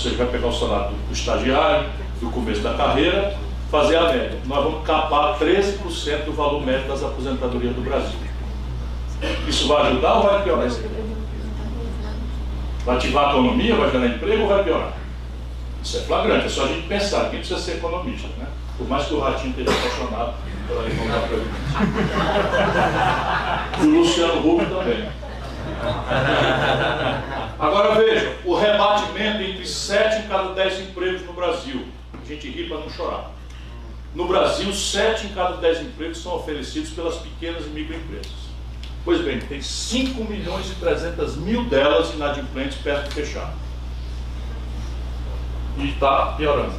seja, vai pegar o salário do, estagiário, do começo da carreira, fazer a média. Nós vamos capar 13% do valor médio das aposentadorias do Brasil. Isso vai ajudar ou vai piorar? Vai ativar a economia, vai gerar emprego ou vai piorar? Isso é flagrante, é só a gente pensar, quem precisa ser economista, né? Por mais que o Ratinho esteja apaixonado pela reforma da E o Luciano Huck também. Agora veja, o rebatimento entre 7 em cada 10 empregos no Brasil. A gente ri para não chorar. No Brasil, 7 em cada 10 empregos são oferecidos pelas pequenas e microempresas. Pois bem, tem 5 milhões e 300 mil delas inadimplentes perto de fechar. E está piorando.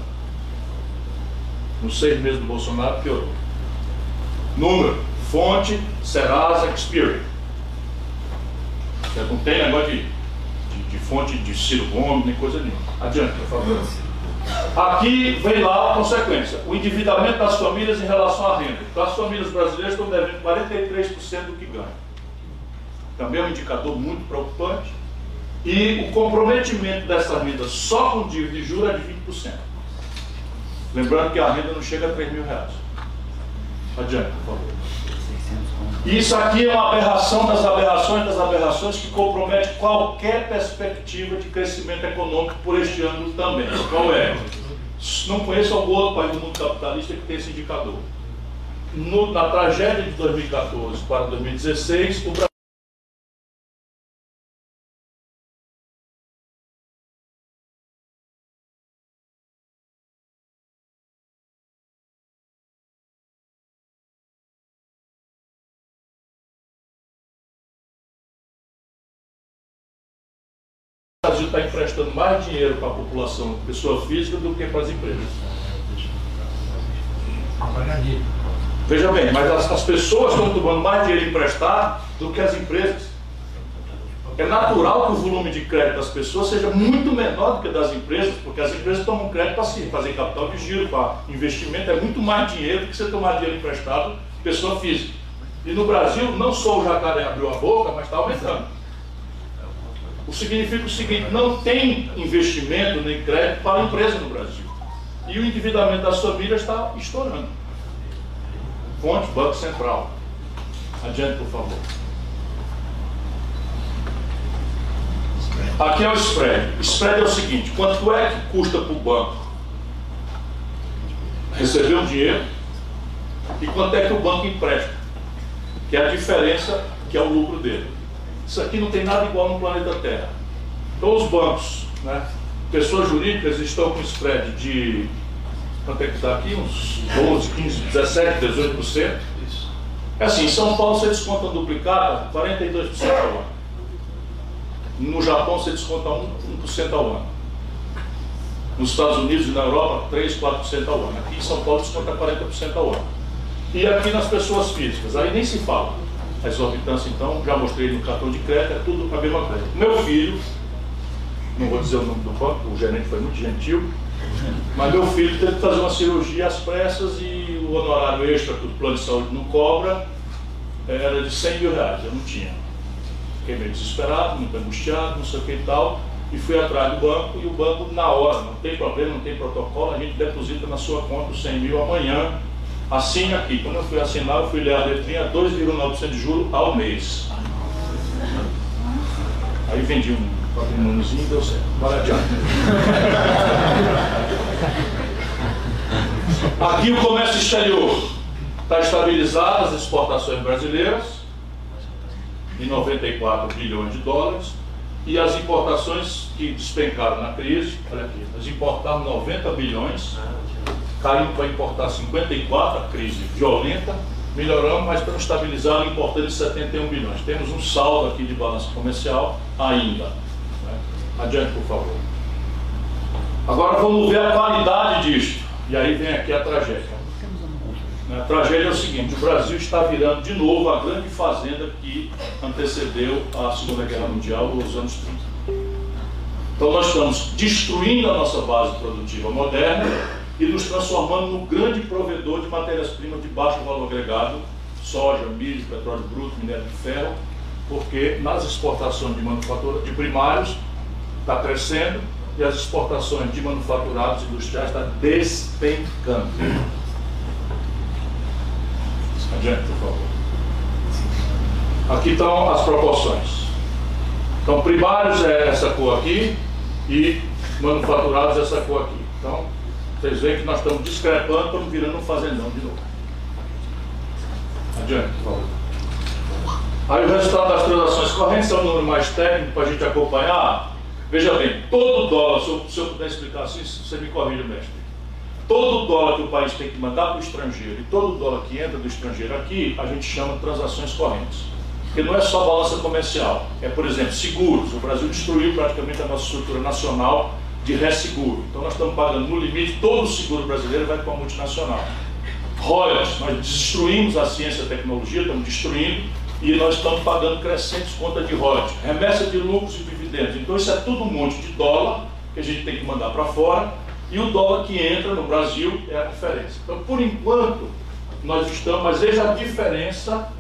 Nos seis meses do Bolsonaro, piorou. Número, fonte, Serasa, Experian. Não tem negócio de, de, fonte de Ciro Gomes, nem coisa nenhuma. Adiante, por favor. Aqui vem lá a consequência, o endividamento das famílias em relação à renda. Então, as famílias brasileiras estão devendo 43% do que ganham. Também é um indicador muito preocupante. E o comprometimento dessa renda só com dívida de juros é de 20%. Lembrando que a renda não chega a 3 mil reais. Adiante, por favor. Isso aqui é uma aberração das aberrações das aberrações que compromete qualquer perspectiva de crescimento econômico por este ano também. Qual é? Não conheço algum outro país do mundo capitalista que tem esse indicador. No, na tragédia de 2014 para 2016, o Brasil está emprestando mais dinheiro para a população, pessoa física, do que para as empresas. Veja bem, mas as, as pessoas estão tomando mais dinheiro emprestado do que as empresas. É natural que o volume de crédito das pessoas seja muito menor do que das empresas, porque as empresas tomam crédito para si, fazer capital de giro, para investimento, é muito mais dinheiro do que você tomar dinheiro emprestado pessoa física. E no Brasil, não só o jacaré abriu a boca, mas está aumentando. O significa o seguinte: não tem investimento nem crédito para a empresa no Brasil. E o endividamento das famílias está estourando. Fonte Banco Central. Adiante, por favor. Aqui é o spread. Spread é o seguinte: quanto é que custa para o banco receber um dinheiro e quanto é que o banco empresta? Que é a diferença que é o lucro dele. Isso aqui não tem nada igual no planeta Terra. Então os bancos, né, pessoas jurídicas estão com spread de quanto é que está aqui? Uns 12, 15, 17, 18%. É assim, em São Paulo você desconta duplicada 42% ao ano. No Japão você desconta 1%, 1 ao ano. Nos Estados Unidos e na Europa, 3, 4% ao ano. Aqui em São Paulo desconta 40% ao ano. E aqui nas pessoas físicas, aí nem se fala. A exorbitância, então, já mostrei no cartão de crédito, é tudo a mesma coisa. Meu filho, não vou dizer o nome do banco, o gerente foi muito gentil, mas meu filho teve que fazer uma cirurgia às pressas e o honorário extra que o plano de saúde não cobra era de 100 mil reais, eu não tinha. Fiquei meio desesperado, muito angustiado, não sei o que e tal, e fui atrás do banco e o banco, na hora, não tem problema, não tem protocolo, a gente deposita na sua conta os 100 mil amanhã, Assine aqui. Quando eu fui assinar, eu fui ler a letrinha 2,9% de juros ao mês. Aí vendi um patrimôniozinho e deu certo. Adiante. Aqui o comércio exterior está estabilizado, as exportações brasileiras em 94 bilhões de dólares e as importações que despencaram na crise, olha aqui, nós importamos 90 bilhões caindo para importar 54, a crise violenta, melhoramos, mas estamos estabilizando importando 71 bilhões. Temos um saldo aqui de balança comercial ainda. Né? Adiante, por favor. Agora vamos ver a qualidade disto. E aí vem aqui a tragédia. A tragédia é o seguinte: o Brasil está virando de novo a grande fazenda que antecedeu a Segunda Guerra Mundial, os anos 30. Então, nós estamos destruindo a nossa base produtiva moderna e nos transformando num grande provedor de matérias-primas de baixo valor agregado, soja, milho, petróleo bruto, minério de ferro, porque nas exportações de manufatura de primários está crescendo e as exportações de manufaturados industriais está despencando. Adiante, por favor. Aqui estão as proporções. Então, primários é essa cor aqui e manufaturados é essa cor aqui. Então, vocês veem que nós estamos discrepando, estamos virando um fazendão de novo. Adiante, por favor. Aí o resultado das transações correntes é um número mais técnico para a gente acompanhar. Veja bem, todo dólar, se eu, se eu puder explicar assim, você me corrija, mestre. Todo dólar que o país tem que mandar para o estrangeiro e todo dólar que entra do estrangeiro aqui, a gente chama de transações correntes. Porque não é só balança comercial. É, por exemplo, seguros. O Brasil destruiu praticamente a nossa estrutura nacional de resseguro. Então nós estamos pagando no limite, todo o seguro brasileiro vai para a multinacional. Royalties, nós destruímos a ciência e a tecnologia, estamos destruindo, e nós estamos pagando crescentes contas de royalties, remessa de lucros e dividendos. Então isso é tudo um monte de dólar que a gente tem que mandar para fora, e o dólar que entra no Brasil é a diferença. Então, por enquanto, nós estamos, mas veja a diferença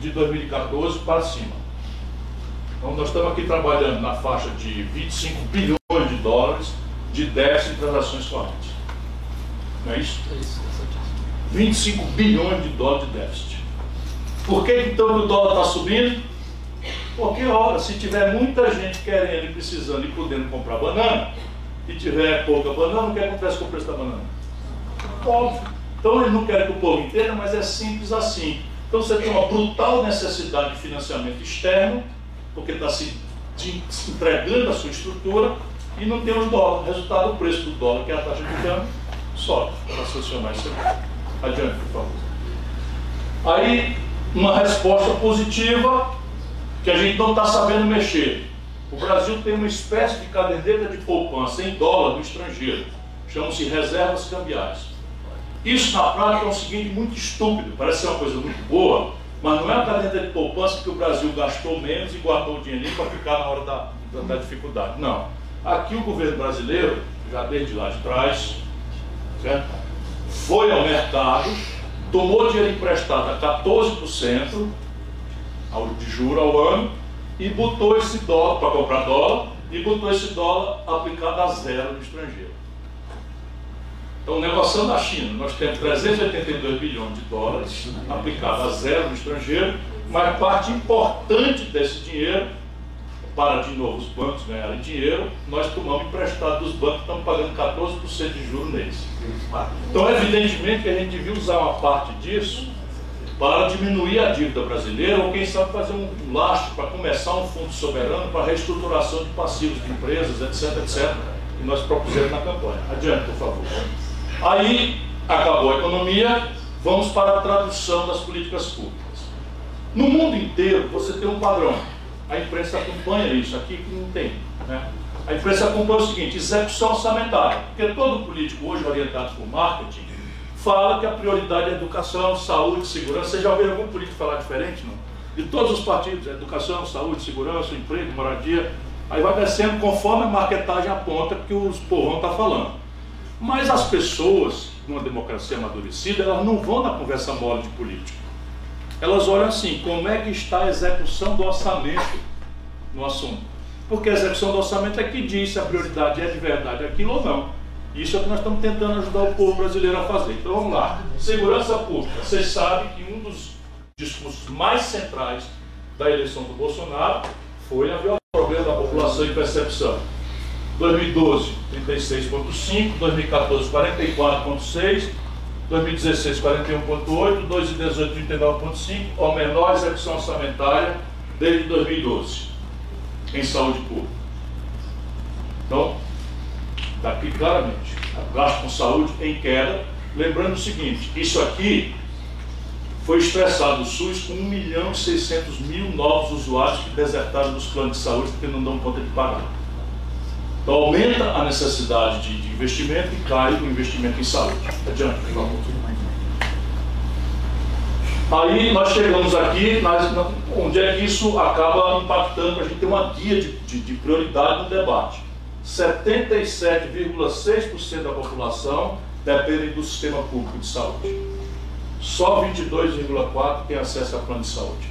de 2014 para cima. Então, nós estamos aqui trabalhando na faixa de 25 bilhões dólares de déficit em transações correntes. Não é isso? É isso, 25 bilhões de dólares de déficit. Por que então o dólar está subindo? Porque, ora, se tiver muita gente querendo e precisando e podendo comprar banana, e tiver pouca banana, o que acontece com o preço da banana? Óbvio. Então eles não querem que o povo entenda, mas é simples assim. Então você tem uma brutal necessidade de financiamento externo, porque está se, se entregando a sua estrutura e não tem os dólares. Resultado, o preço do dólar, que é a taxa de câmbio, sobe para isso aqui. Adiante, por favor. Aí, uma resposta positiva que a gente não está sabendo mexer. O Brasil tem uma espécie de caderneta de poupança em dólar do estrangeiro. Chamam-se reservas cambiais. Isso na prática é o seguinte muito estúpido, parece ser uma coisa muito boa, mas não é a caderneta de poupança que o Brasil gastou menos e guardou o dinheirinho para ficar na hora da, da, da, dificuldade. Não. Aqui o governo brasileiro, já desde lá de trás, certo? foi ao mercado, tomou dinheiro emprestado a 14% de juro ao ano e botou esse dólar para comprar dólar e botou esse dólar aplicado a zero no estrangeiro. Então, negociando a China, nós temos 382 bilhões de dólares aplicado a zero no estrangeiro, mas parte importante desse dinheiro, para de novo os bancos ganharem dinheiro, nós tomamos emprestado dos bancos, estamos pagando 14% de juros neles. Então, evidentemente que a gente devia usar uma parte disso para diminuir a dívida brasileira, ou quem sabe fazer um lastro para começar um fundo soberano para reestruturação de passivos de empresas, etc, etc, que nós propusemos na campanha. Adiante, por favor. Aí acabou a economia, vamos para a tradução das políticas públicas. No mundo inteiro você tem um padrão. A imprensa acompanha isso, aqui que não tem. Né? A imprensa acompanha o seguinte, execução orçamentária. Porque todo político hoje orientado por marketing fala que a prioridade é educação, saúde, segurança. Você já ouviu algum político falar diferente? Não? De todos os partidos, educação, saúde, segurança, emprego, moradia. Aí vai descendo conforme a marketagem aponta que o povão está falando. Mas as pessoas, numa democracia amadurecida, elas não vão na conversa mole de político. Elas olham assim, como é que está a execução do orçamento no assunto. Porque a execução do orçamento é que diz se a prioridade é de verdade aquilo ou não. Isso é o que nós estamos tentando ajudar o povo brasileiro a fazer. Então vamos lá. Segurança pública. Vocês sabem que um dos discursos mais centrais da eleição do Bolsonaro foi a violência, problema da população e percepção. 2012, 36,5, 2014, 44,6, 2016, 41,8, 2018, 39,5, ou menor execução orçamentária desde 2012 em saúde pública. Então, daqui tá claramente, gasto com saúde em queda. Lembrando o seguinte, isso aqui foi estressado o SUS com 1 milhão e 600 mil novos usuários que desertaram dos planos de saúde porque não dão conta de pagar. Então aumenta a necessidade de, investimento e cai o investimento em saúde. Adiante, por favor. Aí nós chegamos aqui, nós, onde é que isso acaba impactando para a gente ter uma guia de, de, de prioridade no debate. 77,6% da população depende do sistema público de saúde. Só 22,4% tem acesso a plano de saúde.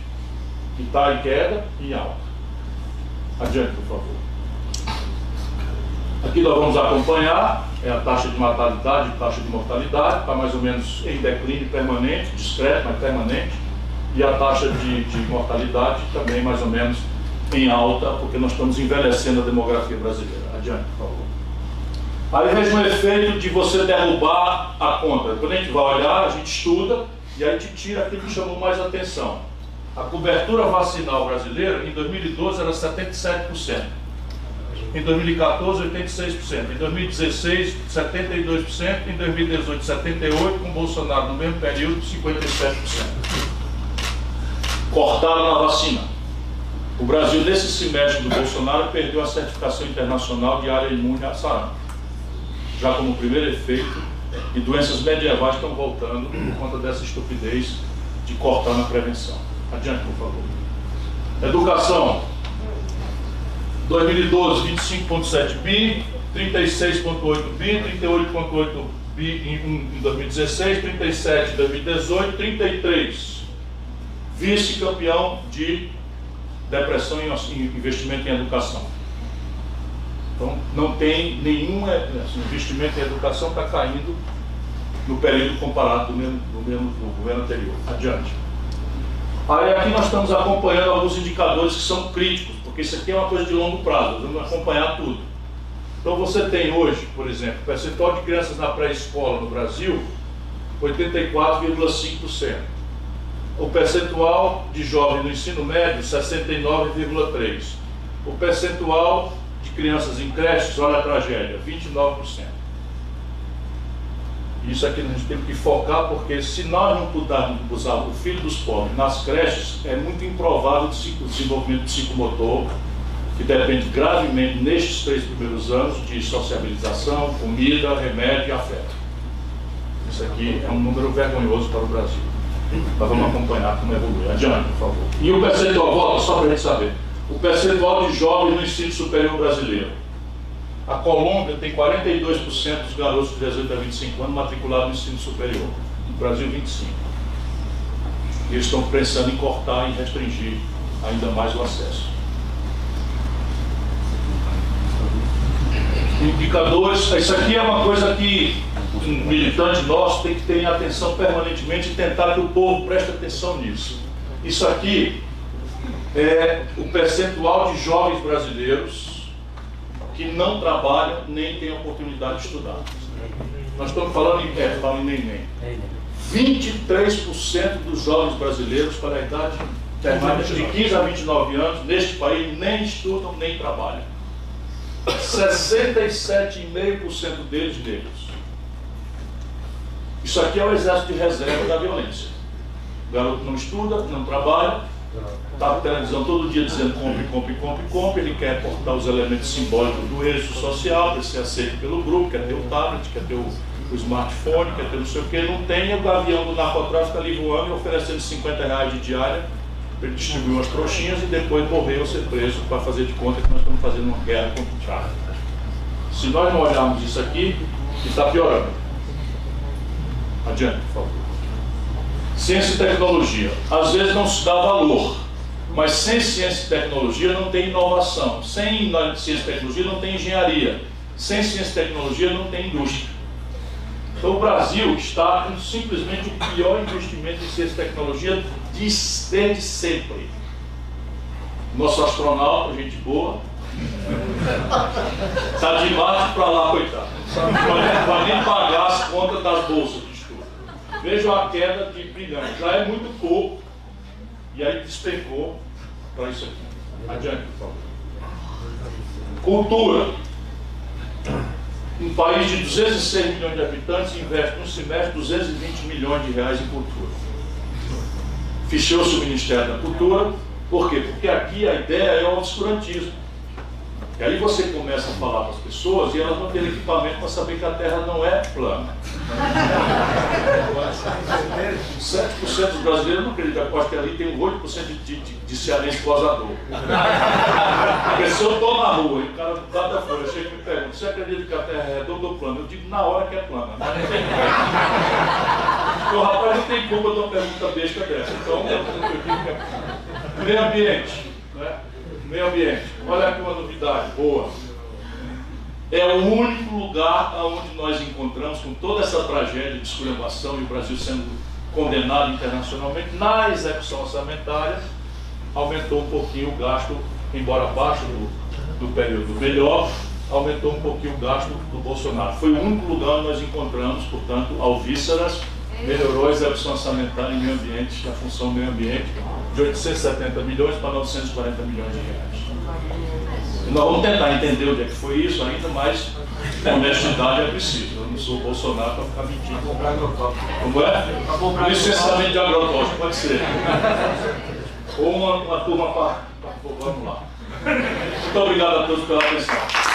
Que está em queda e em alta. Adiante, por favor. Aqui nós vamos acompanhar é a taxa de mortalidade e taxa de mortalidade, está mais ou menos em declínio permanente, discreto, mas permanente, e a taxa de, de mortalidade também mais ou menos em alta, porque nós estamos envelhecendo a demografia brasileira. Adiante, por favor. Aí veja um efeito de você derrubar a conta. Quando a gente vai olhar, a gente estuda e aí a gente tira aquilo que chamou mais atenção. A cobertura vacinal brasileira em 2012 era 77%. Em 2014, 86%. Em 2016, 72%. Em 2018, 78%. Com Bolsonaro, no mesmo período, 57%. Cortaram a vacina. O Brasil, nesse semestre do Bolsonaro, perdeu a certificação internacional de área imune a sarampo. Já como primeiro efeito, e doenças medievais estão voltando por conta dessa estupidez de cortar na prevenção. Adiante, por favor. Educação. 2012, 25,7 bi, 36,8 bi, 38,8 bi em 2016, 37 em 2018, 33. Vice-campeão de depressão em investimento em educação. Então, não tem nenhum assim, investimento em educação está caindo no período comparado do mesmo, do mesmo do governo anterior. Adiante. Aí aqui nós estamos acompanhando alguns indicadores que são críticos, porque isso aqui é uma coisa de longo prazo, vamos acompanhar tudo. Então você tem hoje, por exemplo, percentual de crianças na pré-escola no Brasil, 84,5%. O percentual de jovens no ensino médio, 69,3%. O percentual de crianças em creches, olha a tragédia, 29%. Isso aqui a gente tem que focar, porque se nós não pudermos usar o filho dos pobres nas creches, é muito improvável o desenvolvimento psicomotor, que depende gravemente, nestes três primeiros anos, de sociabilização, comida, remédio e afeto. Isso aqui é um número vergonhoso para o Brasil. Nós vamos acompanhar como evolui. Adiante, por favor. E o percentual, volta só para a gente saber. O percentual de jovens no ensino superior brasileiro. A Colômbia tem 42% dos garotos de 18 a 25 anos matriculados no ensino superior. No Brasil, 25%. E eles estão pensando em cortar e restringir ainda mais o acesso. Indicadores, isso aqui é uma coisa que um militante nosso tem que ter atenção permanentemente e tentar que o povo preste atenção nisso. Isso aqui é o percentual de jovens brasileiros que não trabalham nem têm oportunidade de estudar. Nós estamos falando em, é, falando em neném. 23% dos jovens brasileiros para a idade de 15 a 29 anos neste país nem estudam nem trabalham. 67,5% deles negros. Isso aqui é o exército de reserva da violência. O garoto não estuda, não trabalha, Está televisão todo dia dizendo compre, compre, compre, compre. Ele quer portar os elementos simbólicos do êxito social, para ser aceito pelo grupo, quer ter o tablet, quer ter o, o smartphone, quer ter não sei o que. Não tem, o gavião do narcotráfico ali voando e oferecendo 50 reais de diária para ele distribuir umas trouxinhas e depois morrer ou ser preso para fazer de conta que nós estamos fazendo uma guerra contra o tráfico. Se nós não olharmos isso aqui, está piorando. Adiante, por favor. Ciência e tecnologia. Às vezes não se dá valor, mas sem ciência e tecnologia não tem inovação. Sem ciência e tecnologia não tem engenharia. Sem ciência e tecnologia não tem indústria. Então o Brasil está com simplesmente o pior investimento em ciência e tecnologia desde sempre. Nosso astronauta, gente boa, está de baixo para lá, coitado. Não pode nem pagar as contas das bolsas. Vejam a queda de brilhante. Já é muito pouco. E aí despencou para isso aqui. Adiante, por favor. Cultura. Um país de 206 milhões de habitantes investe no semestre 220 milhões de reais em cultura. Fechou-se o Ministério da Cultura. Por quê? Porque aqui a ideia é o obscurantismo. E aí você começa a falar para as pessoas e elas não têm equipamento para saber que a Terra não é plana. 7% dos brasileiros não acreditam. Eu acho que ali tem 8% de, de, de, de cearense. Porque se eu estou na rua e o cara dá da folha chega e me pergunta, você acredita que a Terra é redonda ou plana? Eu digo na hora que é plana. Mas não tem Porque o rapaz não tem culpa de uma pergunta besta dessa. Então, meio ambiente. Né? Meio ambiente. Olha aqui uma novidade boa. É o único lugar onde nós encontramos, com toda essa tragédia de esculhambação e o Brasil sendo condenado internacionalmente, na execução orçamentária, aumentou um pouquinho o gasto, embora abaixo do, do período melhor, aumentou um pouquinho o gasto do Bolsonaro. Foi o único lugar onde nós encontramos, portanto, alvíceras, melhorou a execução orçamentária em meio ambiente, a função meio ambiente, de 870 milhões para 940 milhões de reais. Nós vamos tentar entender onde é que foi isso ainda, mas honestidade é preciso. Eu não sou o Bolsonaro para ficar mentindo. Comprar agrotóxico. Como é? Licenciamento de agrotóxico, pode ser. Ou uma, uma turma para. Vamos lá. Muito obrigado a todos pela atenção.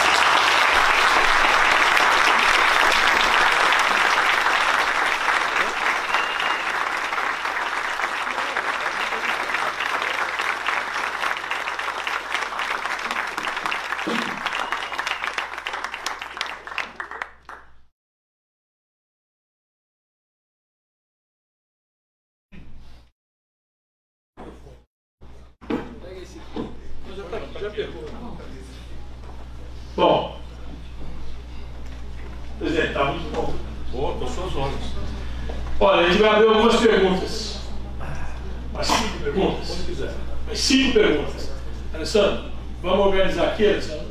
Bom, presidente, está muito bom. Boa, estou suas ordens. Olha, a gente vai abrir algumas perguntas. Mais cinco perguntas, se quiser. Mais cinco perguntas. Alessandro, vamos organizar aqui, Alessandro?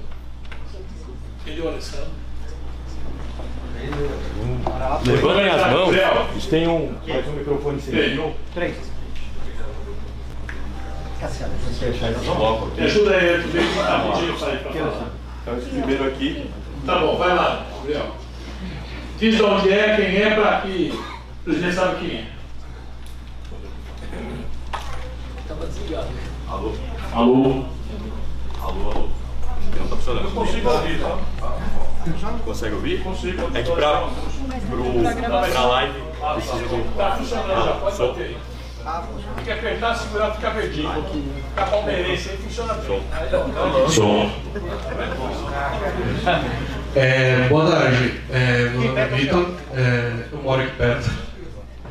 Entendeu, Alessandro? Levantem as mãos. Têm um. Faz um microfone sem Tem, um. Três. Cassiano, Me ajuda aí, tu vem que tá pedindo para para falar. Então, esse primeiro aqui. Tá bom, vai lá, Gabriel. Diz de onde é, quem é, para que o presidente sabe quem é. Alô? Alô? Alô, alô. Não tá funcionando. Eu consigo ouvir, tá? Consegue ouvir? Consigo. É que pro, pra live precisa do. Tá funcionando, já pode Som. bater Tem que apertar, segurar, ficar verdinho. Ficar palmeirense aí funciona bem. Som. É, boa tarde, é, meu nome é Vitor, é, eu moro aqui perto.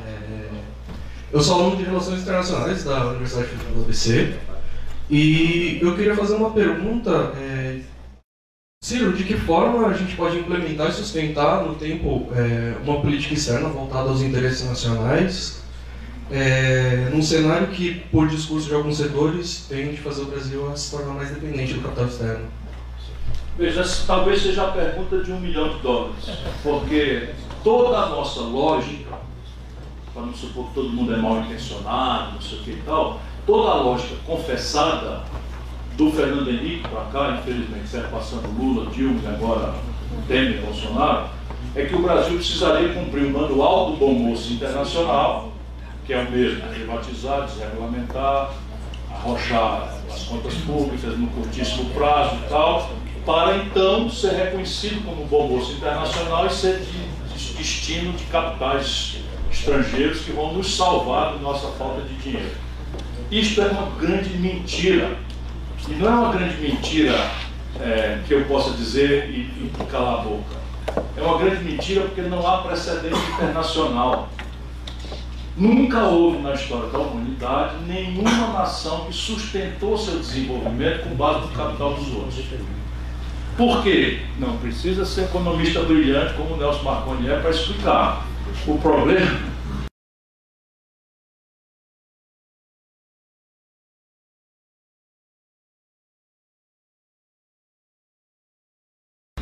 É, eu sou aluno de Relações Internacionais da Universidade Federal do ABC e eu queria fazer uma pergunta. É, Ciro, de que forma a gente pode implementar e sustentar no tempo é, uma política externa voltada aos interesses nacionais, é, num cenário que, por discurso de alguns setores, tende a fazer o Brasil a se tornar mais dependente do capital externo? Veja, talvez seja a pergunta de um milhão de dólares, porque toda a nossa lógica, para não supor que todo mundo é mal intencionado, não sei o que e tal, toda a lógica confessada do Fernando Henrique para cá, infelizmente, certo, passando Lula, Dilma e agora Temer, Bolsonaro, é que o Brasil precisaria cumprir o manual do bom moço internacional, que é o mesmo, privatizar, desregulamentar, arrochar as contas públicas no curtíssimo prazo e tal, para então ser reconhecido como bom moço internacional e ser de destino de capitais estrangeiros que vão nos salvar da nossa falta de dinheiro. Isto é uma grande mentira. E não é uma grande mentira é, que eu possa dizer e, e calar a boca. É uma grande mentira porque não há precedente internacional. Nunca houve na história da humanidade nenhuma nação que sustentou seu desenvolvimento com base no capital dos outros. Por quê? Não precisa ser economista brilhante como o Nelson Marconi é para explicar. O problema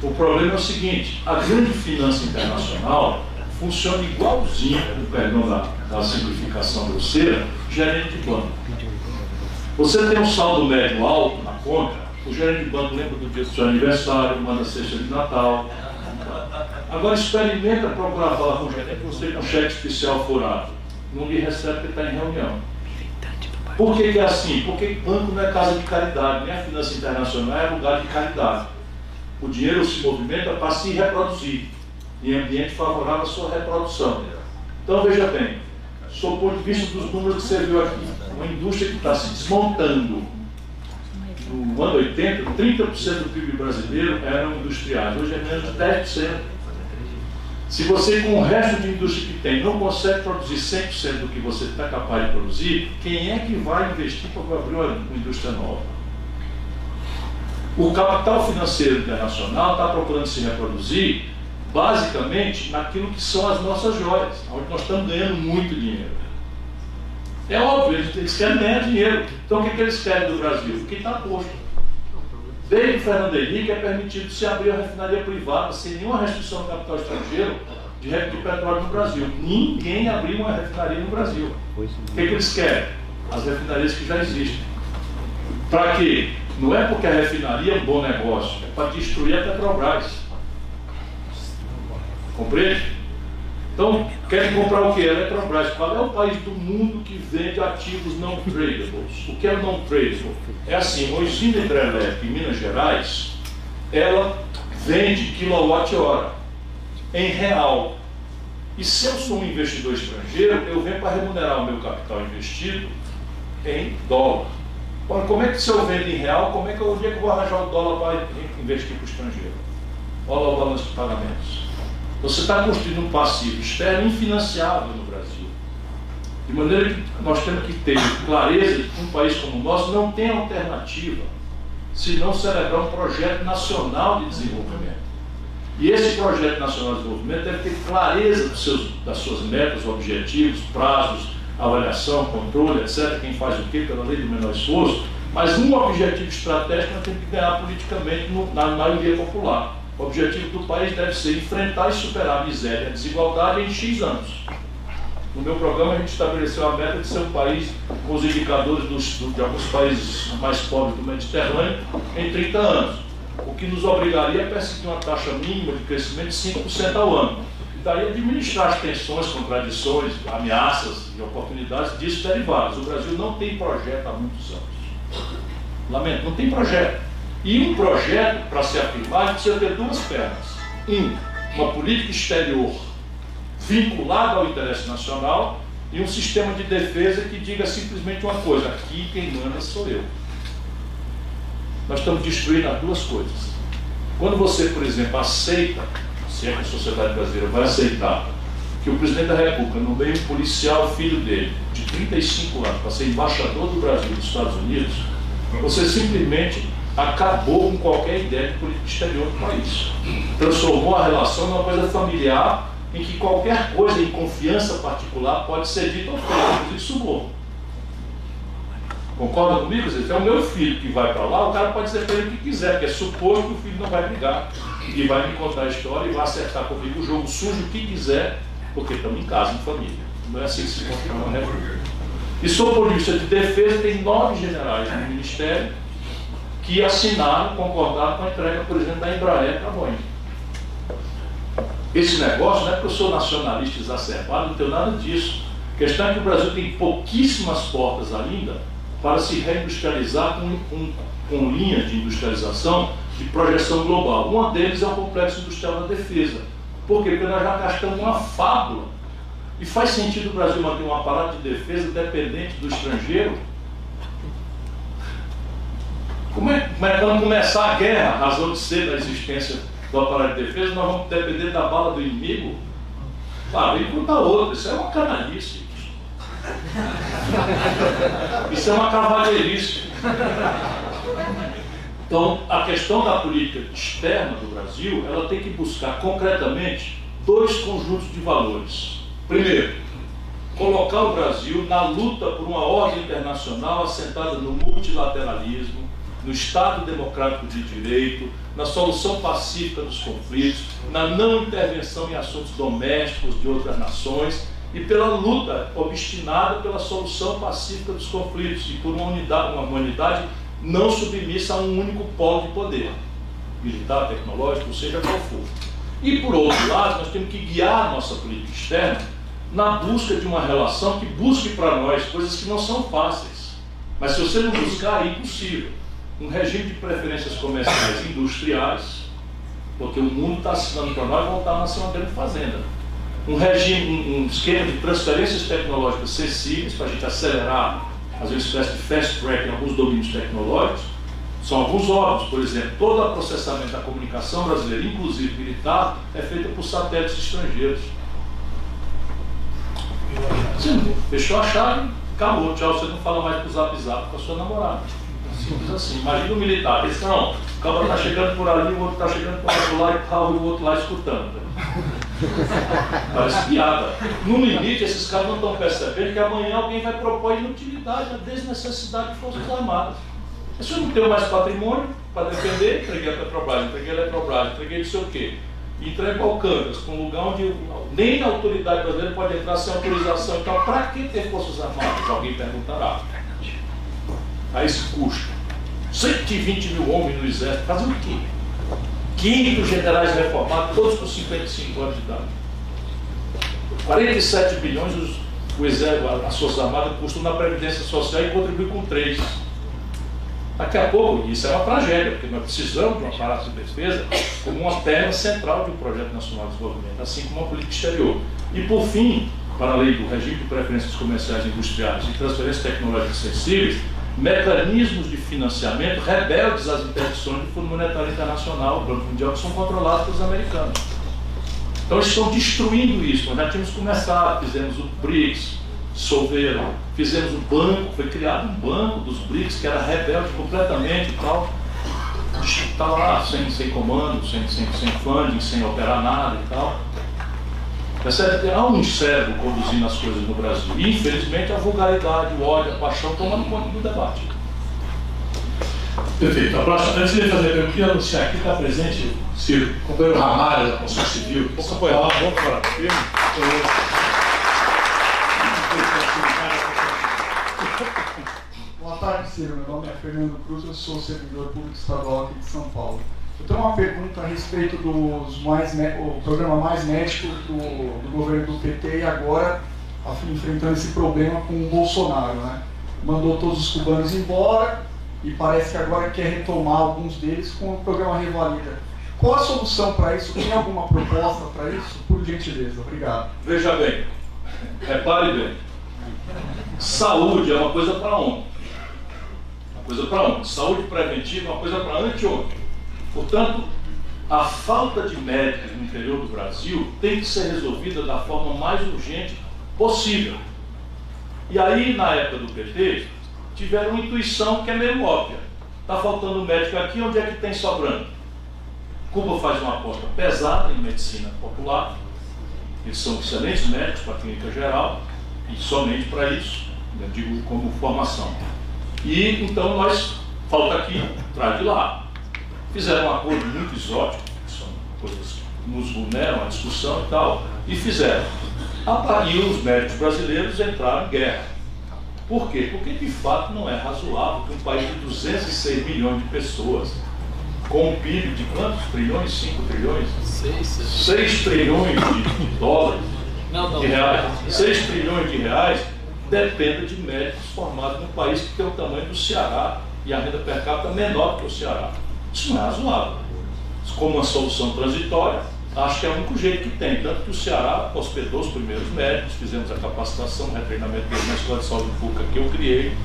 O problema é o seguinte: a grande finança internacional funciona igualzinho, com perdão da, da simplificação grosseira, gerente de banco. Você tem um saldo médio alto na conta, o gerente de banco lembra do dia do seu aniversário, manda cesta de Natal. Agora experimenta procurar falar com o gerente, você com cheque especial furado. Não lhe recebe porque está em reunião. Por que, que é assim? Porque banco não é casa de caridade, nem a finança internacional é lugar de caridade. O dinheiro se movimenta para se reproduzir, em ambiente favorável à sua reprodução. Então veja bem, sob o ponto de vista dos números que você viu aqui, uma indústria que está se desmontando. No ano 80, 30% do PIB brasileiro eram industriais, hoje é menos de 10%. Se você, com o resto de indústria que tem, não consegue produzir 100% do que você está capaz de produzir, quem é que vai investir para abrir uma indústria nova? O capital financeiro internacional está procurando se reproduzir basicamente naquilo que são as nossas joias, onde nós estamos ganhando muito dinheiro. É óbvio, eles, querem ganhar dinheiro. Então o que, que eles querem do Brasil? O que está posto. Desde o Fernando Henrique é permitido se abrir a refinaria privada sem nenhuma restrição ao capital estrangeiro de de petróleo no Brasil. Ninguém abriu uma refinaria no Brasil. O que, que eles querem? As refinarias que já existem. Para quê? Não é porque a refinaria é um bom negócio, é para destruir a Petrobras. Compreende? Então, querem comprar o que? A Eletrobras. Qual é o país do mundo que vende ativos não tradables? O que é não tradable? É assim, a usina hidrelétrica em Minas Gerais, ela vende quilowatt-hora em real. E se eu sou um investidor estrangeiro, eu venho para remunerar o meu capital investido em dólar. Ora, como é que se eu vendo em real, como é que eu, onde é que eu vou arranjar o dólar para investir para o estrangeiro? Olha o balanço de pagamentos. Você está construindo um passivo externo infinanciável no Brasil. De maneira que nós temos que ter clareza de que um país como o nosso não tem alternativa se não celebrar um projeto nacional de desenvolvimento. E esse projeto nacional de desenvolvimento deve ter clareza seus, das suas metas, objetivos, prazos, avaliação, controle, etc. Quem faz o quê pela lei do menor esforço. Mas um objetivo estratégico nós temos que ganhar politicamente no, na maioria popular. O objetivo do país deve ser enfrentar e superar a miséria e a desigualdade em X anos. No meu programa, a gente estabeleceu a meta de ser um país com os indicadores dos, de alguns países mais pobres do Mediterrâneo em 30 anos o que nos obrigaria a perseguir uma taxa mínima de crescimento de 5% ao ano. E daí administrar as tensões, contradições, ameaças e oportunidades disso derivadas. O Brasil não tem projeto há muitos anos. Lamento, não tem projeto. E um projeto, para se afirmar, precisa ter duas pernas. Um, uma política exterior vinculada ao interesse nacional e um sistema de defesa que diga simplesmente uma coisa: aqui quem manda sou eu nós estamos destruindo as duas coisas. Quando você, por exemplo, aceita, se é que a sociedade brasileira vai aceitar, que o presidente da República nomeie um policial filho dele, de 35 anos, para ser embaixador do Brasil nos Estados Unidos, você simplesmente acabou com qualquer ideia de política exterior do país. Transformou a relação numa coisa familiar em que qualquer coisa em confiança particular pode ser dita ou feita, inclusive suborno. Concorda comigo? Se é o meu filho que vai para lá, o cara pode para ele o que quiser, porque é suposto que o filho não vai brigar e vai me contar a história e vai acertar comigo o jogo sujo o que quiser, porque estamos em casa, em família. Não é assim que se uma república. E sob o ponto de vista de defesa, tem nove generais no Ministério que assinaram, concordaram com a entrega, por exemplo, da Embraer para a Boeing. Esse negócio não é porque eu sou nacionalista exacerbado, não tenho nada disso. A questão é que o Brasil tem pouquíssimas portas ainda para se reindustrializar com, com, com linhas de industrialização de projeção global. Uma deles é o complexo industrial da defesa. Por quê? Porque nós já gastamos uma fábula. E faz sentido o Brasil manter um aparato de defesa dependente do estrangeiro? Como é, como é quando começar a guerra, razão de ser da existência do aparato de defesa, nós vamos depender da bala do inimigo? Ah, vem contar outra, isso é uma canalice. Isso é uma cavalheirice. Então, a questão da política externa do Brasil, ela tem que buscar concretamente dois conjuntos de valores. Primeiro, colocar o Brasil na luta por uma ordem internacional assentada no multilateralismo, no Estado democrático de direito, na solução pacífica dos conflitos, na não intervenção em assuntos domésticos de outras nações e pela luta obstinada pela solução pacífica dos conflitos e por uma unidade, uma humanidade não submissa a um único polo de poder, militar, tecnológico, seja qual for. E por outro lado, nós temos que guiar a nossa política externa na busca de uma relação que busque para nós coisas que não são fáceis. Mas se você não buscar, é impossível. Um regime de preferências comerciais industriais, porque o mundo está assinando para nós voltar a ser uma grande fazenda um regime, um, um esquema de transferências tecnológicas sensíveis para a gente acelerar, às vezes, espécie de fast track em alguns domínios tecnológicos. São alguns óbvios, por exemplo, todo o processamento da comunicação brasileira, inclusive militar, é feito por satélites estrangeiros. Você fechou a chave, acabou, tchau, você não fala mais com o zap zap com a sua namorada. Diz assim, imagina o militar, diz, não, o cara está chegando por ali, o outro está chegando por lá e tal, e o outro lá escutando. Parece piada. No limite, esses caras não estão percebendo que amanhã alguém vai propor a inutilidade, a desnecessidade de Forças Armadas. Se eu não tenho mais patrimônio para defender, entreguei a Petrobras, entreguei a Eletrobras, entreguei não sei o quê. Entrego ao Campos, para um lugar onde nem a autoridade brasileira pode entrar sem autorização. Então, para que ter Forças Armadas? Alguém perguntará. A esse custo. 120 mil homens no exército, fazer o quê? 500 generais reformados, todos com 55 anos de idade. 47 bilhões os, o exército, as Forças Armadas custam na Previdência Social e contribuem com 3. Daqui a pouco, isso é uma tragédia, porque nós precisamos de um aparato de defesa como uma perna central de um projeto nacional de desenvolvimento, assim como uma política exterior. E por fim, para além do regime de preferências comerciais e industriais e transferências tecnológicas sensíveis, mecanismos de financiamento rebeldes às interdições do Fundo Monetário Internacional, o Banco Mundial, que são controlados pelos americanos. Então eles estão destruindo isso. Nós já tínhamos começado, fizemos o BRICS, dissolveram, fizemos um banco, foi criado um banco dos BRICS que era rebelde completamente e tal. Está lá sem, sem comando, sem, sem, sem funding, sem operar nada e tal. Percebe? Há um cérebro conduzindo as coisas no Brasil. E, infelizmente, a vulgaridade, o ódio, a paixão tomando conta do debate. Perfeito. A próxima, antes de fazer, eu queria anunciar aqui, está presente Ciro, companheiro Ramalho da Construção Civil. Companheiro, vamos falar. Boa tarde, Ciro. Meu nome é Fernando Cruz, eu sou servidor público estadual aqui de São Paulo. Tenho uma pergunta a respeito dos mais, o programa Mais Médico do, do governo do PT e agora enfrentando esse problema com o Bolsonaro. Né? Mandou todos os cubanos embora e parece que agora quer retomar alguns deles com o programa Revalida. Qual a solução para isso? Tem alguma proposta para isso? Por gentileza, obrigado. Veja bem, repare bem. Saúde é uma coisa para ontem. Uma coisa para ontem. Saúde preventiva é uma coisa para anteontem. Portanto, a falta de médicos no interior do Brasil tem que ser resolvida da forma mais urgente possível. E aí, na época do PT, tiveram uma intuição que é meio óbvia. Está faltando médico aqui, onde é que tem sobrando? Cuba faz uma aposta pesada em medicina popular. Eles são excelentes médicos para a clínica geral e somente para isso, eu né, digo como formação. E então nós, falta aqui, traz de lá. Fizeram um acordo muito exótico, que são coisas que nos vulneram a discussão e tal, e fizeram. E os médicos brasileiros entraram em guerra. Por quê? Porque de fato não é razoável que um país de 206 milhões de pessoas, com um PIB de quantos trilhões? 5 trilhões? 6, 6 trilhões de, de dólares, não, não, de reais, 6 trilhões de reais, dependa de médicos formados num país que tem o tamanho do Ceará e a renda per capita menor que o Ceará. Isso não é razoável. Como uma solução transitória, acho que é o único jeito que tem. Tanto que o Ceará hospedou os primeiros médicos, fizemos a capacitação, retreinamento deles na Escola de Saúde Pública que eu criei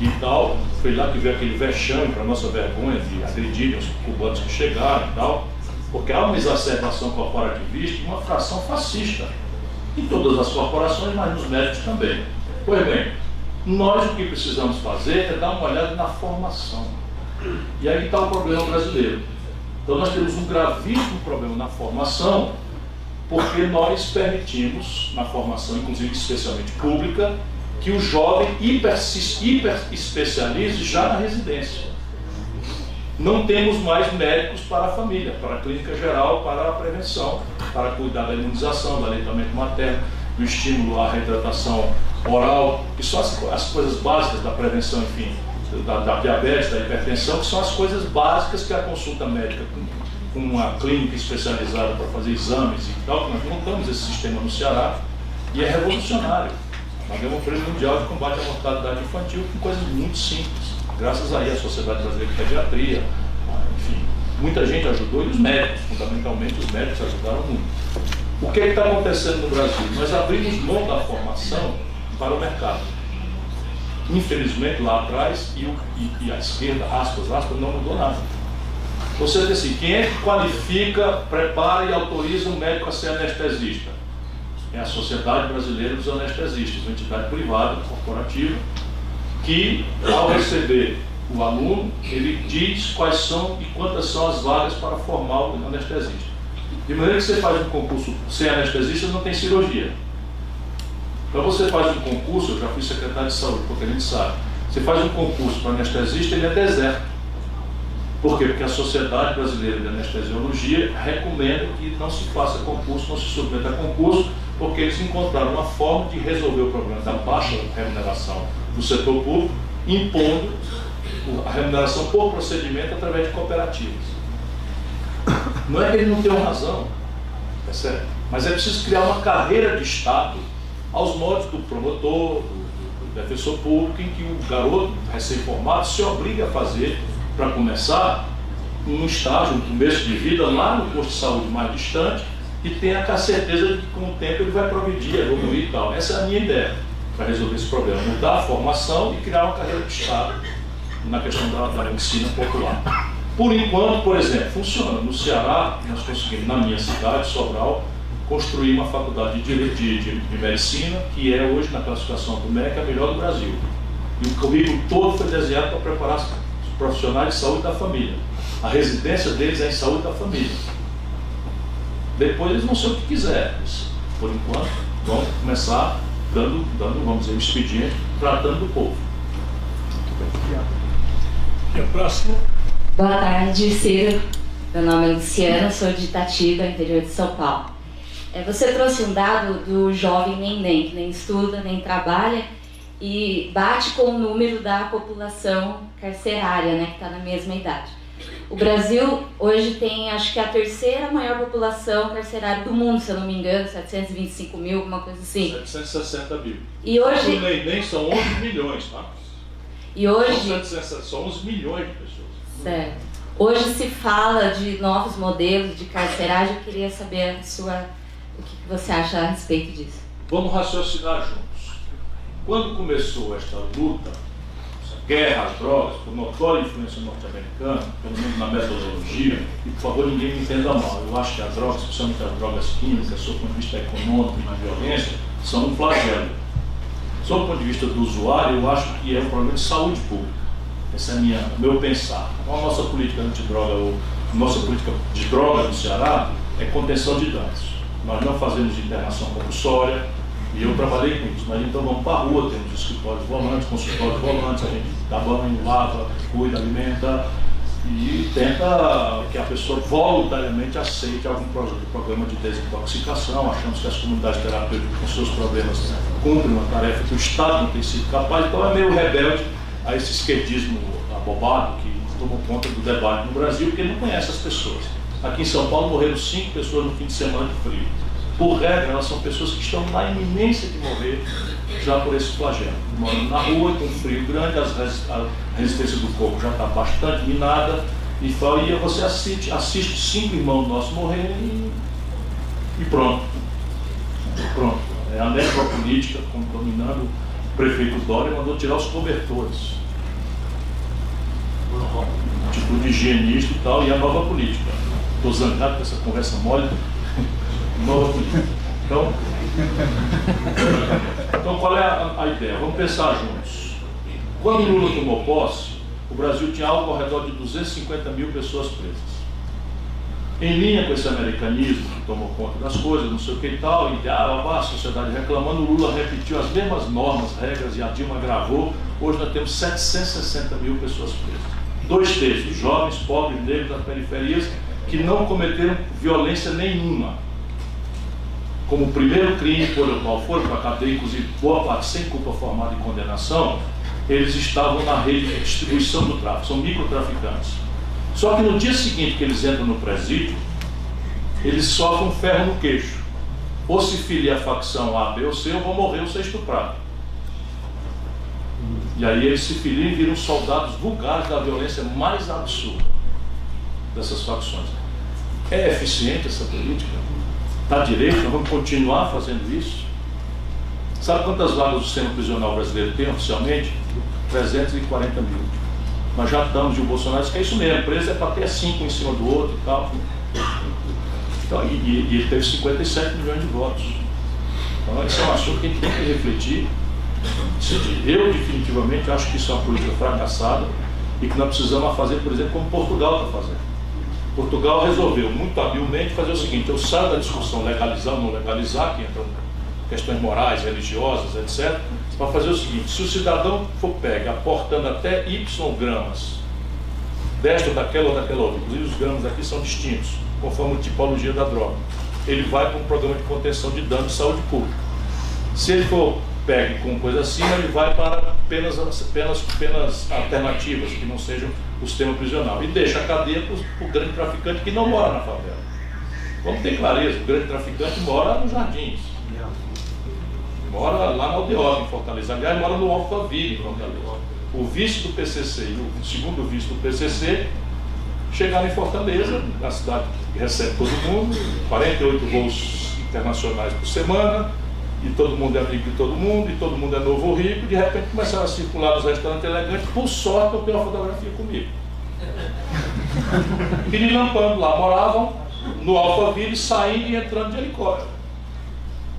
e tal. Foi lá que veio aquele vexame, para nossa vergonha, de agredirem os cubanos que chegaram e tal. Porque há uma exacerbação corporativista uma fração fascista em todas as corporações, mas nos médicos também. Pois bem, nós o que precisamos fazer é dar uma olhada na formação. E aí está o problema brasileiro. Então nós temos um gravíssimo problema na formação, porque nós permitimos, na formação, inclusive especialmente pública, que o jovem hiper, hiper especialize já na residência. Não temos mais médicos para a família, para a clínica geral, para a prevenção, para cuidar da imunização, do aleitamento materno, do estímulo à reidratação oral, que são as, as coisas básicas da prevenção, enfim, da, da, diabetes, da hipertensão, que são as coisas básicas que a consulta médica com, com uma clínica especializada para fazer exames e tal, nós montamos esse sistema no Ceará e é revolucionário. Nós temos um prêmio mundial de combate à mortalidade infantil com coisas muito simples, graças aí à Sociedade Brasileira de Pediatria, enfim, muita gente ajudou e os médicos, fundamentalmente os médicos ajudaram muito. O que é está acontecendo no Brasil? Nós abrimos mão da formação para o mercado infelizmente lá atrás, e, e, e a esquerda, aspas, aspas, não mudou nada. Você diz assim, quem é que qualifica, prepara e autoriza um médico a ser anestesista? É a Sociedade Brasileira dos Anestesistas, uma entidade privada, corporativa, que ao receber o aluno, ele diz quais são e quantas são as vagas para formar o anestesista. De maneira que você faz um concurso sem anestesista, não tem cirurgia. Para você faz um concurso, eu já fui secretário de saúde, porque a gente sabe, você faz um concurso para anestesista, ele é deserto. Por quê? Porque a Sociedade Brasileira de Anestesiologia recomenda que não se faça concurso, não se submeta a concurso, porque eles encontraram uma forma de resolver o problema da baixa remuneração do setor público, impondo a remuneração por procedimento através de cooperativas. Não é que eles não tenham razão, é certo? mas é preciso criar uma carreira de Estado aos modos do promotor, do, do defensor público, em que o garoto recém-formado se obriga a fazer, para começar, um estágio, um começo de vida lá no posto de saúde mais distante, e tenha a certeza de que com o tempo ele vai progredir, evoluir e tal. Essa é a minha ideia para resolver esse problema, mudar a formação e criar uma carreira de Estado na questão da, da medicina popular. Por enquanto, por exemplo, funciona. No Ceará, nós conseguimos, na minha cidade, Sobral, construir uma faculdade de, de, de, de medicina, que é hoje, na classificação do MEC, a melhor do Brasil. E o currículo todo foi desenhado para preparar os profissionais de saúde da família. A residência deles é em saúde da família. Depois eles vão ser o que quiserem. Por enquanto, vão começar dando, dando vamos dizer, o expediente, tratando do povo. Muito bem. E a próxima? Boa tarde, Ciro. Meu nome é Luciana, sou de Itatiba, interior de São Paulo. É, você trouxe um dado do jovem nem que nem estuda, nem trabalha, e bate com o número da população carcerária, né, que está na mesma idade. O Brasil hoje tem, acho que a terceira maior população carcerária do mundo, se eu não me engano, 725 mil, alguma coisa assim. 760 mil. E hoje... Nem, nem são 11 milhões, tá? E hoje... São 11 milhões de pessoas. Certo. Hoje se fala de novos modelos de carceragem, eu queria saber a sua, o que você acha a respeito disso. Vamos raciocinar juntos. Quando começou esta luta guerra às drogas, por notória influência norte-americana, pelo menos na metodologia, e por favor ninguém me entenda mal, eu acho que as drogas, especialmente as drogas químicas, sob o ponto de vista econômico e na violência, são um flagelo. Sob o ponto de vista do usuário, eu acho que é um problema de saúde pública. Esse é minha, meu pensar. Então, a nossa política antidroga, ou nossa política de droga no Ceará é contenção de danos. Nós não fazemos internação compulsória, e eu trabalhei com isso. Mas então vamos para a rua, temos escritórios volantes, consultórios volantes, a gente dá banho, lava, cuida, alimenta e tenta que a pessoa voluntariamente aceite algum programa de desintoxicação. Achamos que as comunidades terapêuticas com seus problemas cumprem uma tarefa que o Estado não tem sido capaz, então é meio rebelde a esse esquerdismo abobado que tomou conta do debate no Brasil, porque não conhece as pessoas. Aqui em São Paulo morreram cinco pessoas no fim de semana de frio por regra, elas são pessoas que estão na iminência de morrer já por esse flagelo. Morando na rua, com frio grande, a resistência do corpo já está bastante minada, e, e você assiste, assiste cinco irmãos nossos morrerem e, e pronto. Pronto. É a necropolítica dominando o prefeito Dória mandou tirar os cobertores. Tipo de higienista e tal, e a nova política. Estou zangado com essa conversa mole. Então, então qual é a, a, ideia? Vamos pensar juntos. Quando Lula tomou posse, o Brasil tinha algo ao redor de 250 mil pessoas presas. Em linha com esse americanismo que tomou conta das coisas, não sei o que e tal, e ah, a sociedade reclamando, o Lula repetiu as mesmas normas, regras e a Dilma gravou. Hoje nós temos 760 mil pessoas presas. Dois terços, jovens, pobres, negros das periferias, que não cometeram violência nenhuma como primeiro crime por o qual foram para a cadeia, inclusive boa parte sem culpa formada e condenação, eles estavam na rede de distribuição do tráfico, são microtraficantes. Só que no dia seguinte que eles entram no presídio, eles sofrem um ferro no queixo. Ou se filia a facção A, B ou C, ou vão morrer ou ser estuprados. E aí eles se filiam e viram soldados vulgares da violência mais absurda dessas facções. É eficiente essa política? Está direito, vamos continuar fazendo isso. Sabe quantas vagas o sistema prisional brasileiro tem oficialmente? 340 mil. Nós já estamos, e o Bolsonaro que é isso mesmo, preso é para ter cinco em cima do outro e tal. Então, e, e ele teve 57 milhões de votos. Então, esse é um assunto que a gente tem que refletir. Eu, definitivamente, acho que isso é uma política fracassada e que nós precisamos fazer, por exemplo, como Portugal está fazendo. Portugal resolveu muito habilmente fazer o seguinte: eu saio da discussão legalizar ou não legalizar, que entram questões morais, religiosas, etc., para fazer o seguinte: se o cidadão for pego aportando até Y gramas desta daquela ou daquela outra, inclusive os gramas aqui são distintos, conforme a tipologia da droga, ele vai para um programa de contenção de dano de saúde pública. Se ele for pego com coisa acima, ele vai para penas, penas, penas alternativas, que não sejam o sistema prisional. E deixa a cadeia para o grande traficante que não mora na favela. Vamos ter clareza, o grande traficante mora nos jardins. Mora lá na Aldeota, em Fortaleza. Aliás, mora no Alphaville, em Fortaleza. O vice do PCC e o segundo vice do PCC chegaram em Fortaleza, na cidade que recebe todo mundo, 48 voos internacionais por semana, e todo mundo é amigo de todo mundo, e todo mundo é novo ou rico, de repente começaram a circular nos restaurantes elegantes, por sorte eu tenho uma fotografia comigo. Pirilampando lá, moravam no Alphaville, saindo e entrando de helicóptero.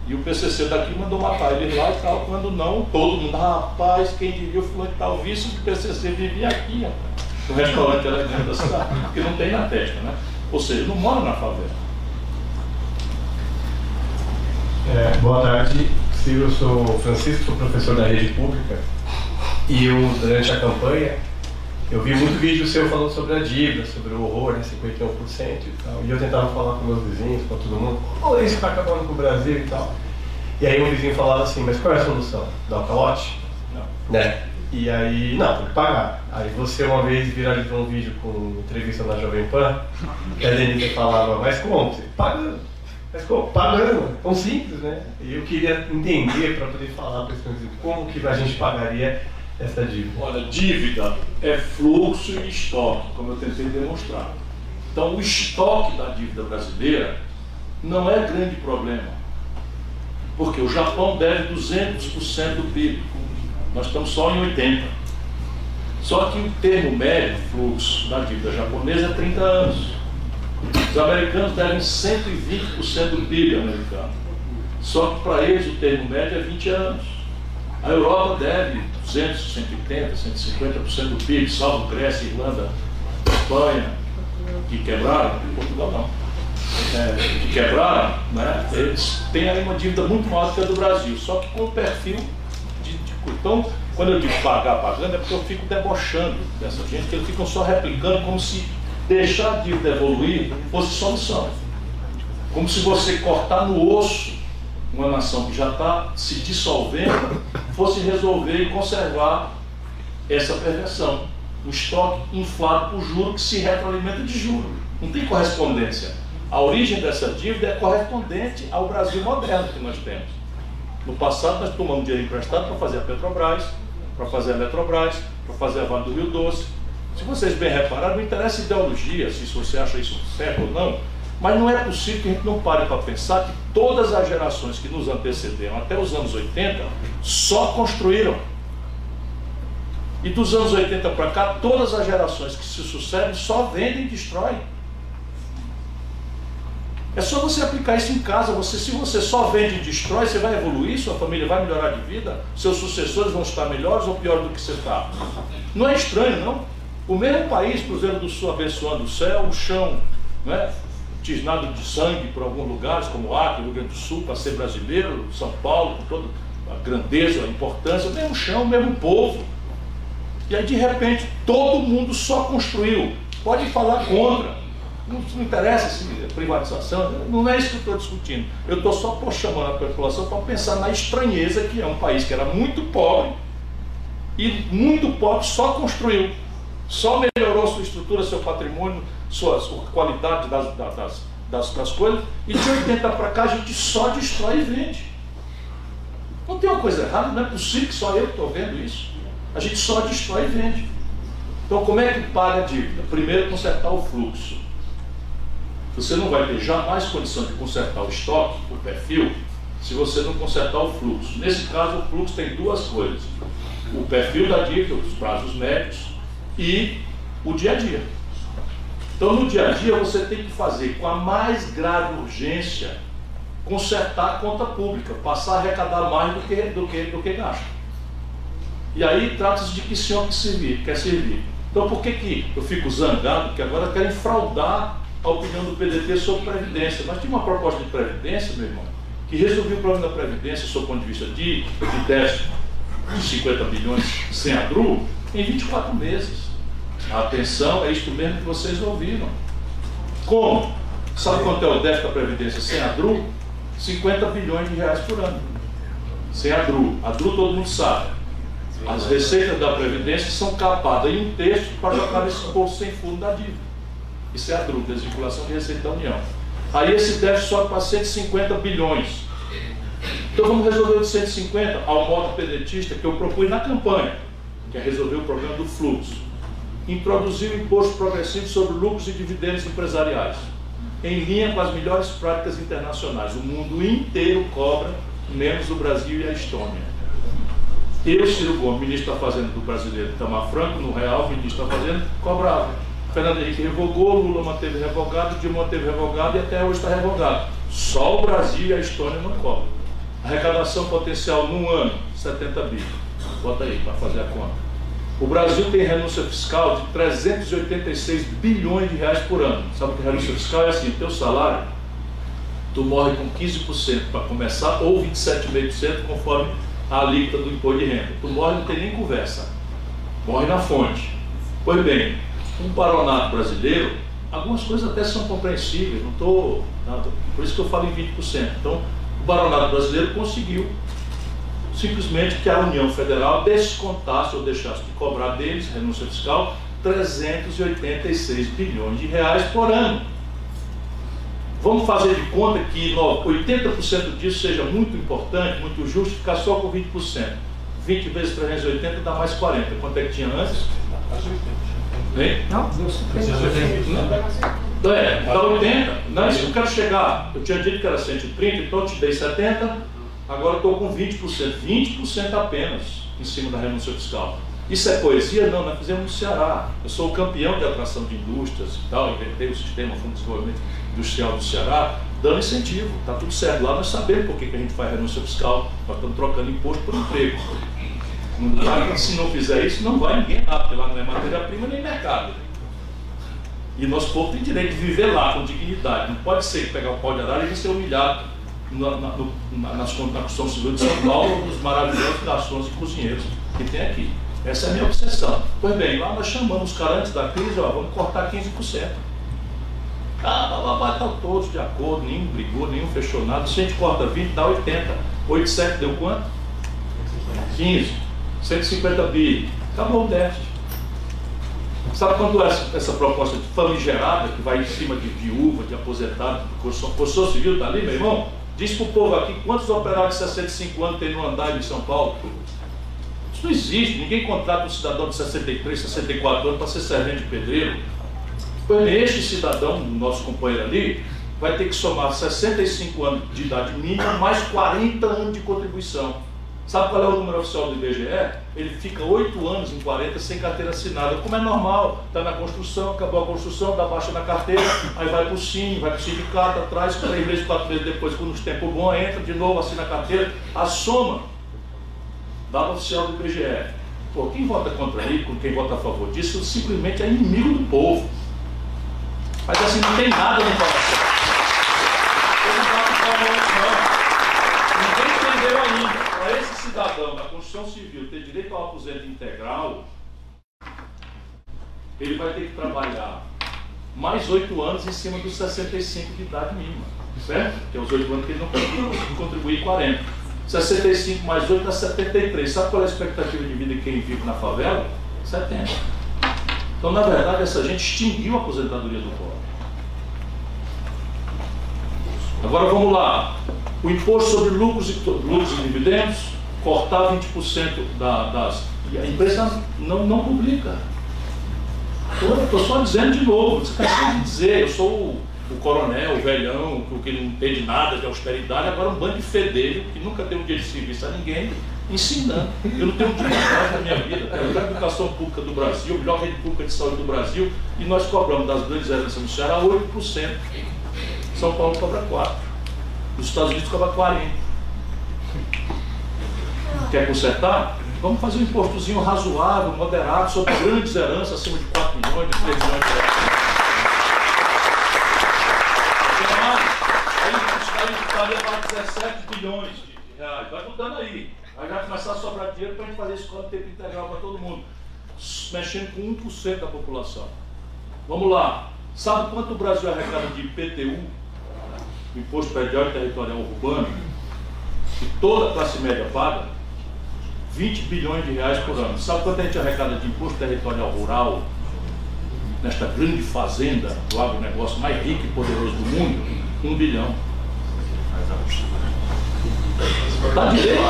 E o PCC daqui mandou matar eles lá e tal, quando não, todo mundo, rapaz, quem diria o fulano que tal, o vice do PCC vivia aqui, rapaz, no restaurante elegante da cidade, porque não tem na testa, né? Ou seja, não mora na favela. É, boa tarde, Silvio, eu sou Francisco, sou professor da rede pública e eu, durante a campanha, eu vi muito vídeo seu falando sobre a dívida, sobre o horror, né, 51% e tal, e eu tentava falar com meus vizinhos, com todo mundo, oh, isso está acabando com o Brasil e tal. E aí um vizinho falava assim, mas qual é a solução? Dar o calote? Não. Né? E aí, não, tem que pagar. Aí você uma vez viralizou um vídeo com entrevista na Jovem Pan, que a Denise falava, mas como? Você paga mas pô, pagando, tão simples, né? E eu queria entender para poder falar para esse como que a gente pagaria essa dívida. Olha, dívida é fluxo e estoque, como eu tentei demonstrar. Então, o estoque da dívida brasileira não é grande problema. Porque o Japão deve 200% do PIB. Nós estamos só em 80%. Só que o termo médio, fluxo da dívida japonesa, é 30 anos. Os americanos devem 120% do PIB americano. Só que para eles o termo médio é 20 anos. A Europa deve 200, 180, 150% do PIB, salvo Grécia, Irlanda, Espanha, que quebraram, Portugal não. É, que quebraram, né, eles têm aí uma dívida muito maior do que a do Brasil, só que com o perfil de, de. Então, quando eu digo pagar pagando, é porque eu fico debochando dessa gente, que eles ficam só replicando como se deixar a dívida evoluir fosse solução. Como se você cortar no osso uma nação que já está se dissolvendo, fosse resolver e conservar essa perversão. O estoque inflado por juro que se retroalimenta de juro. Não tem correspondência. A origem dessa dívida é correspondente ao Brasil moderno que nós temos. No passado, nós tomamos dinheiro emprestado para fazer a Petrobras, para fazer a Eletrobras, para fazer a Vale do Rio Doce, se vocês bem repararam, não interessa ideologia, se você acha isso certo ou não, mas não é possível que a gente não pare para pensar que todas as gerações que nos antecederam até os anos 80 só construíram. E dos anos 80 para cá, todas as gerações que se sucedem só vendem e destroem. É só você aplicar isso em casa. Você, se você só vende e destrói, você vai evoluir, sua família vai melhorar de vida, seus sucessores vão estar melhores ou pior do que você está. Não é estranho, não? O mesmo país, Cruzeiro do Sul abençoando o céu, o chão, né, tisnado de sangue por alguns lugares, como Acre, Rio Grande do Sul, para ser brasileiro, São Paulo, com toda a grandeza, a importância, o mesmo chão, o mesmo povo. E aí, de repente, todo mundo só construiu. Pode falar contra. Não, não interessa se é privatização, não é isso que eu estou discutindo. Eu estou só chamando a população para pensar na estranheza que é um país que era muito pobre e muito pobre só construiu. Só melhorou sua estrutura, seu patrimônio, sua, sua qualidade das, das, das, das coisas. E de 80 para cá a gente só destrói e vende. Não tem uma coisa errada, não é possível que só eu estou vendo isso. A gente só destrói e vende. Então como é que paga a dívida? Primeiro consertar o fluxo. Você não vai ter jamais condição de consertar o estoque, o perfil, se você não consertar o fluxo. Nesse caso, o fluxo tem duas coisas. O perfil da dívida, os prazos médios, e o dia a dia. Então, no dia a dia, você tem que fazer com a mais grave urgência consertar a conta pública, passar a arrecadar mais do que, do que, do que gasta. E aí trata-se de que senhor que servir, quer servir. Então por que, que eu fico zangado? Porque agora querem fraudar a opinião do PDT sobre Previdência. Nós tínhamos uma proposta de Previdência, meu irmão, que resolvia o problema da Previdência, sob o ponto de vista de, de déficit de 50 bilhões sem a DRU, em 24 meses. Atenção, é isto mesmo que vocês ouviram. Como? Sabe quanto é o déficit da Previdência sem a DRU? 50 bilhões de reais por ano. Sem a DRU. A DRU todo mundo sabe. As receitas da Previdência são capadas em um texto para jogar nesse bolso sem fundo da dívida. Isso é a DRU, desvinculação de receita da União. Aí esse déficit sobe para 150 bilhões. Então vamos resolver o de 150 ao modo pedetista que eu propus na campanha, que é resolver o problema do fluxo. Introduzir o imposto progressivo sobre lucros e dividendos empresariais, em linha com as melhores práticas internacionais. O mundo inteiro cobra, menos o Brasil e a Estônia. Eu, Ciro Gomes, ministro da Fazenda do brasileiro, Tamar Franco, no Real, ministro da Fazenda, cobrava. Fernando Henrique revogou, Lula manteve revogado, Dilma manteve revogado e até hoje está revogado. Só o Brasil e a Estônia não cobram. Arrecadação potencial num ano, 70 bilhões. Bota aí para fazer a conta. O Brasil tem renúncia fiscal de 386 bilhões de reais por ano. Sabe o que é renúncia fiscal? É assim, teu salário, tu morre com 15% para começar, ou 27,5% conforme a alíquota do imposto de renda. Tu morre não tem nem conversa. Morre na fonte. Pois bem, um paronato brasileiro, algumas coisas até são compreensíveis, não estou. Por isso que eu falo em 20%. Então, o baronato brasileiro conseguiu simplesmente que a União Federal descontasse ou deixasse de cobrar deles, renúncia fiscal, 386 bilhões de reais por ano. Vamos fazer de conta que 80% disso seja muito importante, muito justo, ficar só com 20%. 20 vezes 380 dá mais 40. Quanto é que tinha antes? Hein? Não, Não, é, dá 80. Não, isso que eu quero chegar. Eu tinha dito que era 130, então eu te dei 70, agora estou com 20%. 20% apenas em cima da renúncia fiscal. Isso é poesia? Não, nós fizemos no Ceará. Eu sou o campeão de atração de indústrias e tal, inventei o sistema Fundo de Desenvolvimento Industrial do Ceará, dando incentivo. Está tudo certo. Lá nós sabemos por que, que a gente faz renúncia fiscal, nós estamos trocando imposto por emprego. Se não fizer isso, não vai ninguém lá, porque lá não é matéria-prima nem mercado. E nosso povo tem direito de viver lá com dignidade. Não pode ser pegar o pau de arara e ser humilhado na, na, na, na construção civil de São Paulo, dos maravilhosos garçons e cozinheiros que tem aqui. Essa é a minha obsessão. Pois bem, lá nós chamamos os caras antes da crise, ó, vamos cortar 15%. Ah, vai estar todos de acordo, nenhum brigou, nenhum fechou nada. Se a gente corta 20, dá 80. 8, 7 deu quanto? 15. 150 bi. Acabou o déficit. Sabe quando essa, essa proposta de famigerada, que vai em cima de viúva, de aposentado, construção civil, está ali, meu irmão? Diz para o povo aqui quantos operários de 65 anos tem no andar em São Paulo? Isso não existe. Ninguém contrata um cidadão de 63, 64 anos para ser servente de pedreiro. Este cidadão, nosso companheiro ali, vai ter que somar 65 anos de idade mínima mais 40 anos de contribuição. Sabe qual é o número oficial do IBGE? Ele fica 8 anos em 40 sem carteira assinada, como é normal. Está na construção, acabou a construção, dá baixa na carteira, aí vai para o SIM, vai para o sindicato, atrás, três meses, quatro meses depois, quando os tempos bom, entra de novo, assina a carteira. A soma dado oficial do IBGE. Pô, quem vota contra ele, quem vota a favor disso, simplesmente é inimigo do povo. Mas assim, não tem nada no coração. Ele não não. Ninguém entendeu ainda. Para esse cidadão da Constituição Civil ter direito ao aposento integral, ele vai ter que trabalhar mais oito anos em cima dos 65 de idade mínima. Certo? Que é os oito anos que ele não conseguiu contribuir 40. 65 mais 8 dá 73. Sabe qual é a expectativa de vida de quem vive na favela? 70. Então, na verdade, essa gente extinguiu a aposentadoria do pobre. Agora vamos lá. O imposto sobre lucros e, lucros e dividendos, cortar 20% da, das. E a empresa não, não publica. Estou só dizendo de novo, você cansei de dizer, eu sou o, o coronel, o velhão, que não entende nada de austeridade, agora um bando de fedelho que nunca deu um dia de serviço a ninguém, ensinando. Eu não tenho paz na minha vida, tenho a melhor educação pública do Brasil, a melhor rede pública de saúde do Brasil, e nós cobramos das grandes heranças no Ceará 8%. São Paulo cobra 4%. Os Estados Unidos cobra 40%. Quer consertar? Vamos fazer um impostozinho razoável, moderado, sobre grandes heranças acima de 4 milhões, de 3 milhões de reais. Aí estaria para 17 bilhões de reais. Vai mudando aí. Vai já começar a sobrar dinheiro para a gente fazer escola tempo integral para todo mundo. Mexendo com 1% da população. Vamos lá. Sabe quanto o Brasil arrecada de IPTU, Imposto Predial e Territorial Urbano, que toda a classe média paga? 20 bilhões de reais por ano. Sabe quanto a gente arrecada de imposto territorial rural nesta grande fazenda do agronegócio mais rico e poderoso do mundo? Um bilhão. Está direito.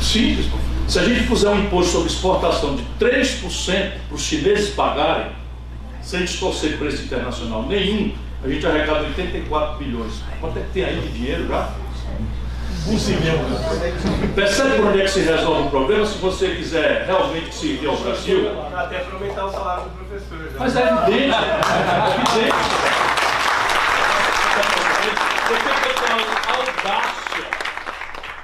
Simples. Se a gente puser um imposto sobre exportação de 3% para os chineses pagarem, sem distorcer preço internacional nenhum, a gente arrecada 84 bilhões. Quanto é que tem aí de dinheiro já? Um zilhão. Percebe por onde é que se resolve o problema se você quiser realmente servir ao Brasil? Até para aumentar o salário do professor. Já. Mas é evidente, é evidente. Porque eu tenho a audácia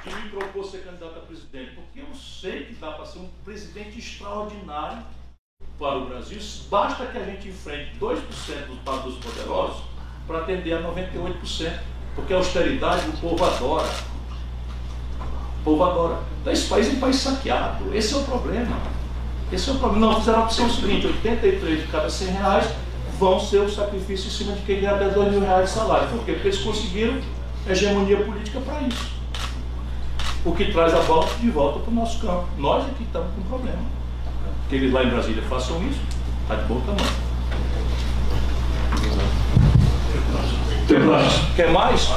de me propor ser candidato a presidente, porque eu sei que dá para ser um presidente extraordinário para o Brasil, basta que a gente enfrente 2% dos, dos poderosos para atender a 98%, porque a austeridade o povo adora. Povo adora. Então esse país é um país saqueado. Esse é o problema. Esse é o problema. Não, fizeram a opção seguinte, 83 de cada 100 reais vão ser o sacrifício em cima de quem ganha até 2 mil reais de salário. Por quê? Porque eles conseguiram hegemonia política para isso. O que traz a volta de volta para o nosso campo. Nós aqui é estamos com problema. Que eles lá em Brasília façam isso, está de bom tamanho. Quer mais? Quer mais?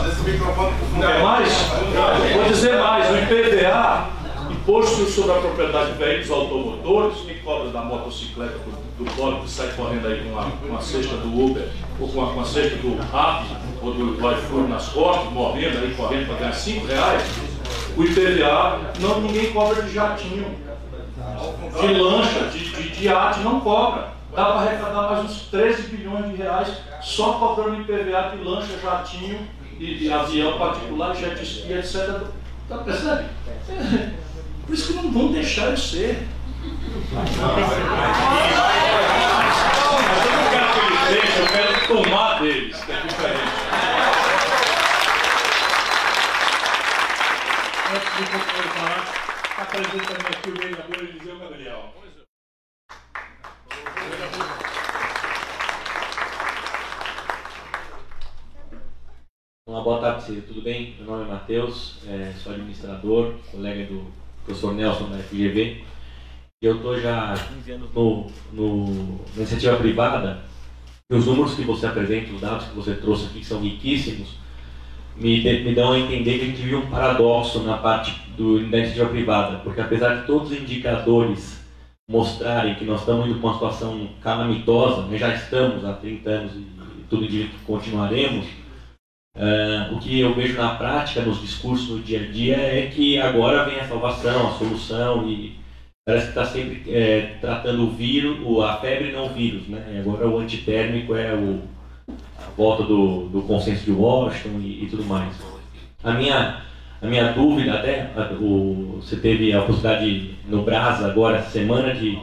Vou dizer mais, o IPVA, Imposto sobre a Propriedade de Veículos Automotores, que cobra da motocicleta do, do pobre que sai correndo aí com uma, com a cesta do Uber, ou com a, com a cesta do Rap, ou do iFood nas costas, morrendo aí, correndo para ganhar 5 reais, o IPVA, não, ninguém cobra de jatinho, de lancha, de, de, de arte, não cobra dá para arrecadar mais uns 13 bilhões de reais só cobrando IPVA de lancha, jatinho e, e avião particular, jet ski, etc. Tá percebe? É. Por isso que não vão deixar eu ser. Mas eu não quero que eles deixem, eu quero tomar deles, que é diferente. Antes de falar, apresenta-me aqui o vereador Eliseu Gabriel. Uma boa tarde, Círio. Tudo bem? Meu nome é Matheus, é, sou administrador, colega do professor Nelson da FGV. Eu estou já 15 anos no, no, na iniciativa privada. E os números que você apresenta, os dados que você trouxe aqui, que são riquíssimos, me, me dão a entender que a gente vive um paradoxo na parte do, da iniciativa privada. Porque apesar de todos os indicadores mostrarem que nós estamos indo para uma situação calamitosa, nós já estamos há 30 anos e tudo que continuaremos, Uh, o que eu vejo na prática, nos discursos no dia a dia, é que agora vem a salvação, a solução, e parece que está sempre é, tratando o vírus, a febre não o vírus, né? Agora o antitérmico é o, a volta do, do consenso de Washington e, e tudo mais. A minha, a minha dúvida, até, o, você teve a possibilidade no Brasa agora, semana de,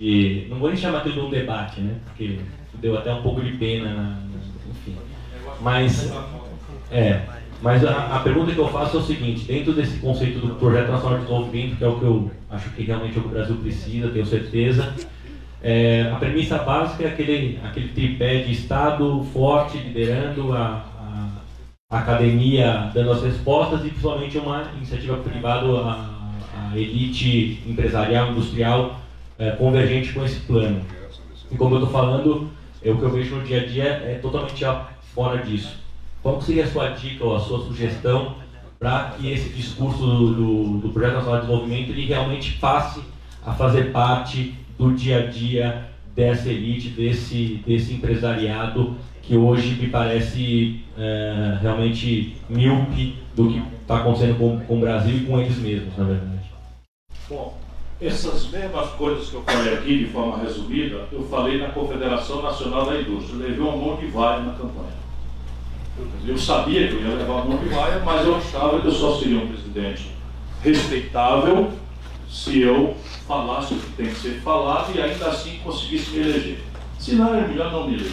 de. Não vou nem chamar de um debate, né? Porque deu até um pouco de pena na, mas, é, mas a, a, pergunta que eu faço é o seguinte: dentro desse conceito do Projeto Nacional de Desenvolvimento, que é o que eu acho que realmente é o, Brasil precisa, tenho certeza, é, a premissa básica é aquele, aquele tripé de Estado forte liderando a, a, a academia dando as respostas e principalmente uma iniciativa privada, a, a elite empresarial, industrial é, convergente com esse plano. E como eu estou falando, é, o que eu vejo no dia a dia é totalmente fora disso. Qual seria a sua dica ou a sua sugestão para que esse discurso do, do, do, Projeto Nacional de Desenvolvimento ele realmente passe a fazer parte do dia a dia dessa elite, desse, desse empresariado que hoje me parece é, realmente míope do que está acontecendo com, com o Brasil e com eles mesmos, na verdade. Bom, essas mesmas coisas que eu falei aqui de forma resumida, eu falei na Confederação Nacional da Indústria. Levei um monte de vale na campanha. Eu sabia que eu ia levar monte de vaia, mas eu achava que eu só seria um presidente respeitável se eu falasse o que tem que ser falado e ainda assim conseguisse me eleger. Se não, é melhor não me eleger.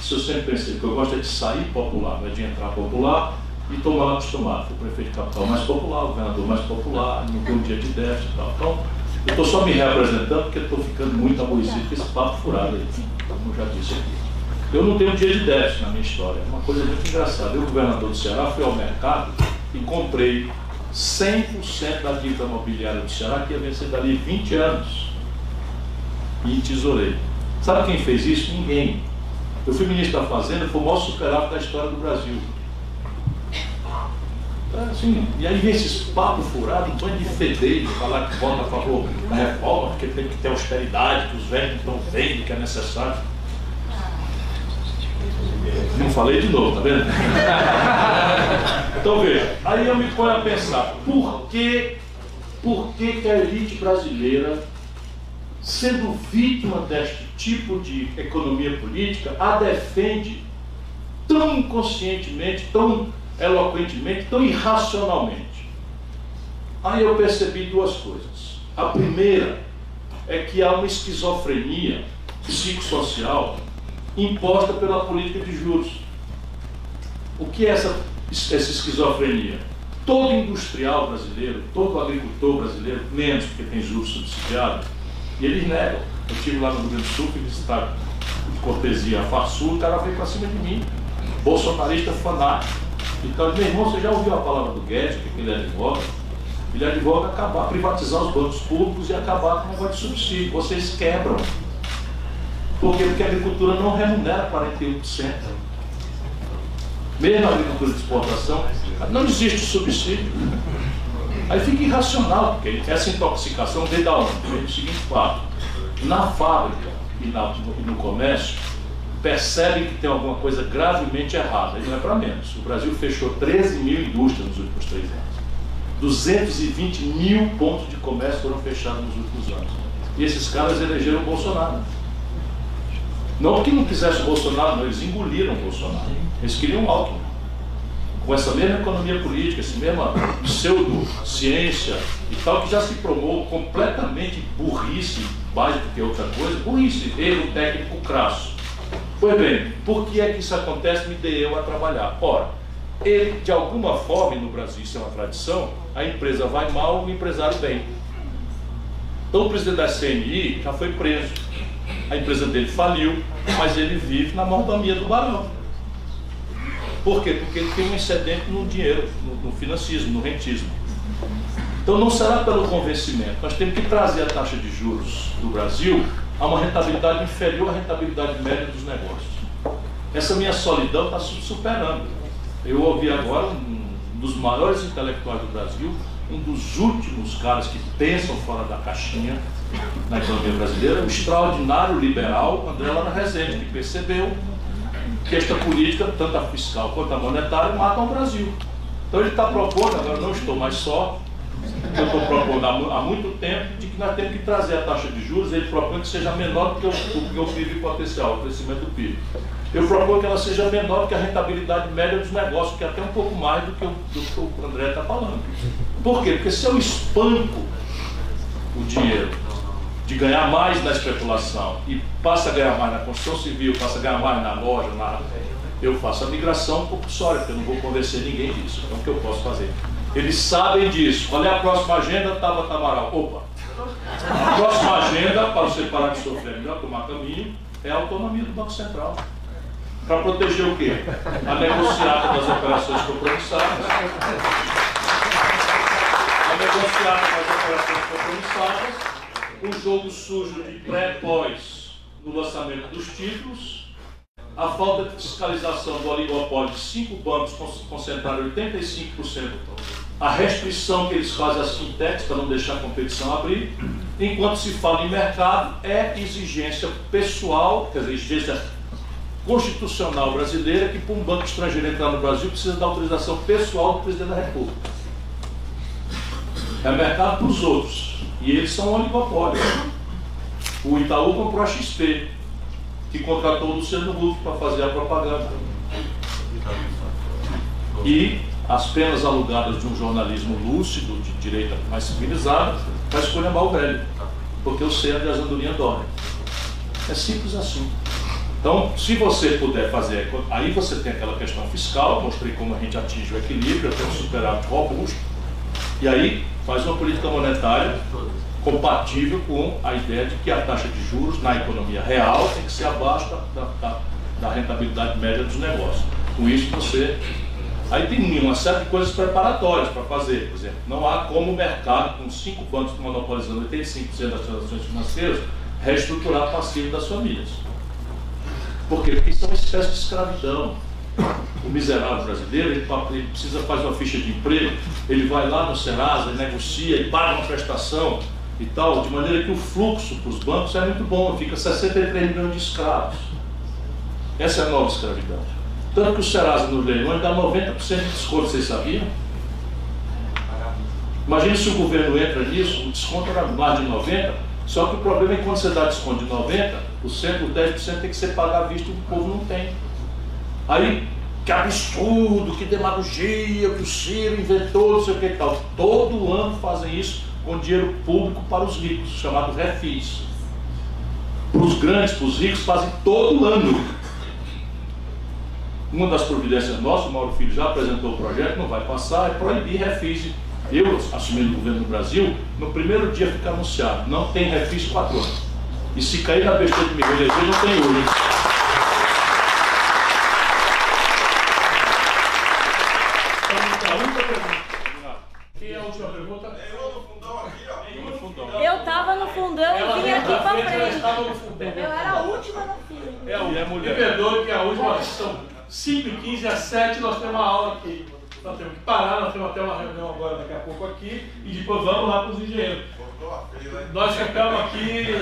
Isso eu sempre pensei, que eu gosto é de sair popular, não é de entrar popular e tomar acostumado. Fui prefeito capital mais popular, o governador mais popular, não tem um dia de déficit e tal. Então, eu estou só me representando porque estou ficando muito aborrecido com esse papo furado aí, como já disse aqui. Eu não tenho dia de déficit na minha história, é uma coisa muito engraçada. Eu, governador do Ceará, fui ao mercado e comprei 100% da dívida imobiliária do Ceará, que ia vencer dali 20 anos. E tesourei. Sabe quem fez isso? Ninguém. Eu fui ministro da Fazenda, foi o maior superávit da história do Brasil. É, assim, e aí vem esses papos furados, um banho de fedeiro, falar que vota a favor da reforma, que tem que ter austeridade, que os velhos estão vendo que é necessário. Não falei de novo, tá vendo? então veja, aí eu me ponho a pensar, por que, por que, que a elite brasileira, sendo vítima deste tipo de economia política, a defende tão inconscientemente, tão eloquentemente, tão irracionalmente. Aí eu percebi duas coisas. A primeira é que há uma esquizofrenia psicossocial imposta pela política de juros. O que é essa, essa esquizofrenia? Todo industrial brasileiro, todo agricultor brasileiro, menos porque tem juros subsidiados, e eles negam. Eu estive lá no Grande do Sul, fui visitar de cortesia a Farsul, o cara veio para cima de mim, bolsonarista fanático. Então, meu irmão, você já ouviu a palavra do Guedes, que ele advoga? Ele advoga acabar, privatizar os bancos públicos e acabar com o negócio de subsídio. Vocês quebram. Por quê? Porque a agricultura não remunera 41%. Mesmo a agricultura de exportação, não existe subsídio. Aí fica irracional, porque essa intoxicação vem da onde? Vem do seguinte fato. Na fábrica e, no comércio, percebem que tem alguma coisa gravemente errada. E não é para menos. O Brasil fechou 13 mil indústrias nos últimos três anos. 220 mil pontos de comércio foram fechados nos últimos anos. E esses caras elegeram o Bolsonaro. Não porque não quisessem o Bolsonaro, não, eles engoliram o Bolsonaro. Eles queriam o Alckmin. Com essa mesma economia política, essa mesma pseudo-ciência e tal, que já se promou completamente burrice, mais do que outra coisa, burrice, erro técnico crasso. Pois bem, por que é que isso acontece? Me dei eu a trabalhar. Ora, ele, de alguma forma, no Brasil isso é uma tradição, a empresa vai mal, o empresário bem. Então o presidente da CNI já foi preso a empresa dele faliu, mas ele vive na mordomia do barão. Por quê? Porque ele tem um excedente no dinheiro, no, no financismo, no rentismo. Então não será pelo convencimento. Nós temos que trazer a taxa de juros do Brasil a uma rentabilidade inferior à rentabilidade média dos negócios. Essa minha solidão está superando. Eu ouvi agora um dos maiores intelectuais do Brasil, um dos últimos caras que pensam fora da caixinha, na economia brasileira, o extraordinário liberal André Lara Rezende, que percebeu que esta política, tanto a fiscal quanto a monetária, matam o Brasil. Então ele está propondo, agora não estou mais só, eu estou propondo há, muito tempo, de que nós temos que trazer a taxa de juros, ele propõe que seja menor do que o, do que o PIB potencial, o crescimento do PIB. Eu proponho que ela seja menor do que a rentabilidade média dos negócios, que é até um pouco mais do que o, do que o André está falando. Por quê? Porque se eu espanco o dinheiro de ganhar mais na especulação e passa a ganhar mais na construção civil, passa a ganhar mais na loja, na... eu faço a migração compulsória, porque eu não vou convencer ninguém disso. Então o que eu posso fazer? Eles sabem disso. Qual é a próxima agenda? Tava Tamaral. Opa! A próxima agenda, para você parar de sofrer melhor, tomar caminho, é a autonomia do Banco Central. Para proteger o quê? A negociada das operações compromissadas. A negociada das operações compromissadas um jogo sujo de pré-pós no lançamento dos títulos, a falta de fiscalização do oligopólio de cinco bancos concentraram 85%, a restrição que eles fazem às fintechs para não deixar a competição abrir, enquanto se fala em mercado, é exigência pessoal, quer dizer, exigência constitucional brasileira, que para um banco estrangeiro entrar no Brasil precisa da autorização pessoal do presidente da República. É mercado para os outros. E eles são um oligopólio. O Itaú comprou a XP, que contratou o Luciano Huck para fazer a propaganda. E as penas alugadas de um jornalismo lúcido, de direita mais civilizada, para escolher mal velho, porque o centro de andorinha dorme. É simples assim. Então, se você puder fazer, aí você tem aquela questão fiscal, mostrei como a gente atinge o equilíbrio, tem um superávit robusto, e aí faz uma política monetária compatível com a ideia de que a taxa de juros na economia real tem que ser abaixo da, da, da rentabilidade média dos negócios. Com isso você. Aí tem uma série de coisas preparatórias para fazer. Por exemplo, não há como o mercado, com cinco bancos monopolizando 85% das transações financeiras, reestruturar passivo das famílias. Por quê? Porque isso é uma espécie de escravidão. O miserável brasileiro, ele, ele precisa fazer uma ficha de emprego, ele vai lá no Serasa, negocia e paga uma prestação e tal, de maneira que o fluxo para os bancos é muito bom, fica 63 milhões de escravos. Essa é a nova escravidão. Tanto que o Serasa no leilões dá 90% de desconto, vocês sabiam? Imagine se o governo entra nisso, o desconto era mais de 90%, só que o problema é que quando você dá desconto de 90%, o 10% tem que ser pago à vista e o povo não tem. Aí, que absurdo, que demagogia, que o Ciro inventou, não sei o que e tal. Todo ano fazem isso com dinheiro público para os ricos, chamado refis. Para os grandes, para os ricos, fazem todo ano. Uma das providências nossas, o Mauro Filho já apresentou o projeto, não vai passar, é proibir refis. Eu, assumindo o governo do Brasil, no primeiro dia fica anunciado, não tem refis quatro anos. E se cair na besteira de me reeleger, não tem hoje. Eu era a última no filme. É a última. Me perdoe que a última são 5 e 15 às 7 nós temos uma aula aqui. Nós temos que parar, nós temos até uma reunião agora daqui a pouco aqui e depois vamos lá para os engenheiros. Nós ficamos aqui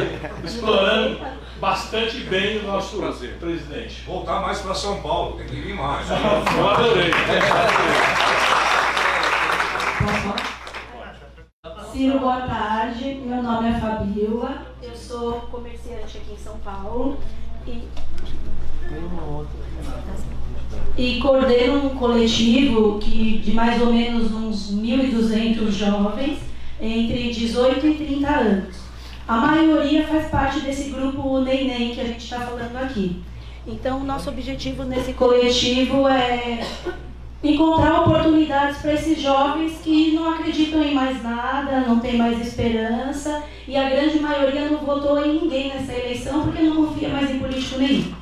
explorando bastante bem o nosso Prazer. presidente. Voltar mais para São Paulo, tem que vir mais. Eu adorei. Ciro, boa tarde. Meu nome é Fabiola. Sou comerciante aqui em São Paulo e, e coordeno um coletivo que, de mais ou menos uns 1.200 jovens entre 18 e 30 anos. A maioria faz parte desse grupo Neném que a gente está falando aqui. Então, nosso objetivo nesse coletivo é encontrar oportunidades para esses jovens que não acreditam em mais nada, não tem mais esperança e a grande maioria não votou em ninguém nessa eleição porque não confia mais em político nenhum.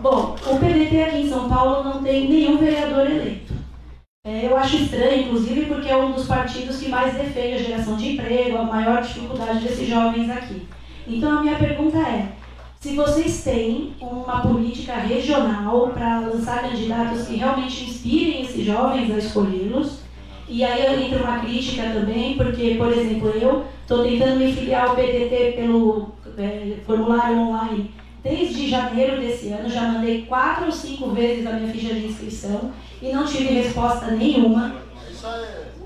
Bom, o PDT aqui em São Paulo não tem nenhum vereador eleito. É, eu acho estranho, inclusive, porque é um dos partidos que mais defende a geração de emprego, a maior dificuldade desses jovens aqui. Então a minha pergunta é: se vocês têm uma política regional para lançar candidatos que realmente inspirem esses jovens a escolhê-los. E aí entra uma crítica também, porque, por exemplo, eu estou tentando me filiar ao PDT pelo é, formulário online desde janeiro desse ano, já mandei quatro ou cinco vezes a minha ficha de inscrição e não tive resposta nenhuma.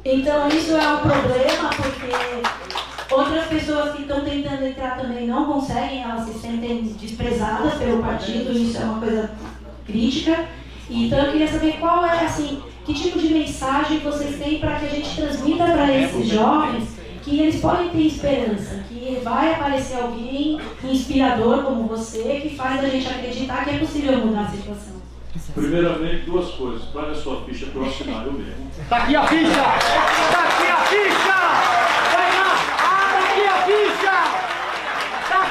Então isso é um problema porque Outras pessoas que estão tentando entrar também não conseguem, elas se sentem desprezadas pelo partido, isso é uma coisa crítica. Então eu queria saber qual é, assim, que tipo de mensagem vocês têm para que a gente transmita para esses jovens que eles podem ter esperança, que vai aparecer alguém inspirador como você que faz a gente acreditar que é possível mudar a situação. Primeiramente, duas coisas. Traga a sua ficha para eu assinar eu mesmo. Tá aqui a ficha! Tá aqui a ficha!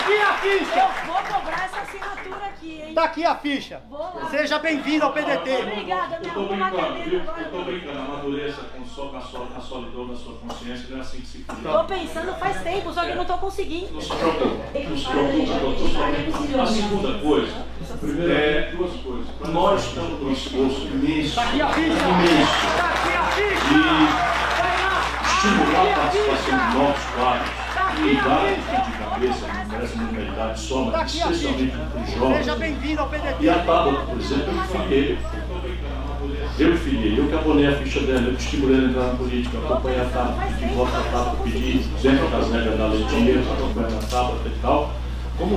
aqui a ficha! Eu vou cobrar essa assinatura aqui, hein? Tá aqui a ficha. Seja bem-vindo ao PDT. Obrigada, Eu tô brincando, viu? Eu tô brincando. Amadureça com só com a, sol, a solidão da sua consciência, não é assim que se cria. Tô pensando faz tempo, só que eu não tô conseguindo. Não se preocupe. Não se preocupe, doutor. A segunda coisa, primeiro é duas coisas. Nós estamos num esforço imenso. Tá aqui a ficha! Imenso. Tá aqui a ficha! De estimular a participação de novos quadros e vários de cabeça, não merece nenhuma idade só, mas especialmente para os jovens. Seja bem-vindo ao PDT. E a Tábua, por exemplo, eu filiei. Eu filiei, eu que abonei a ficha dela, eu que estimulei ela a entrar na política, acompanhei a Tábua, pedi voto a Tábua, pedi dentro das regras da lei dinheiro, acompanhei a Tábua e tal. como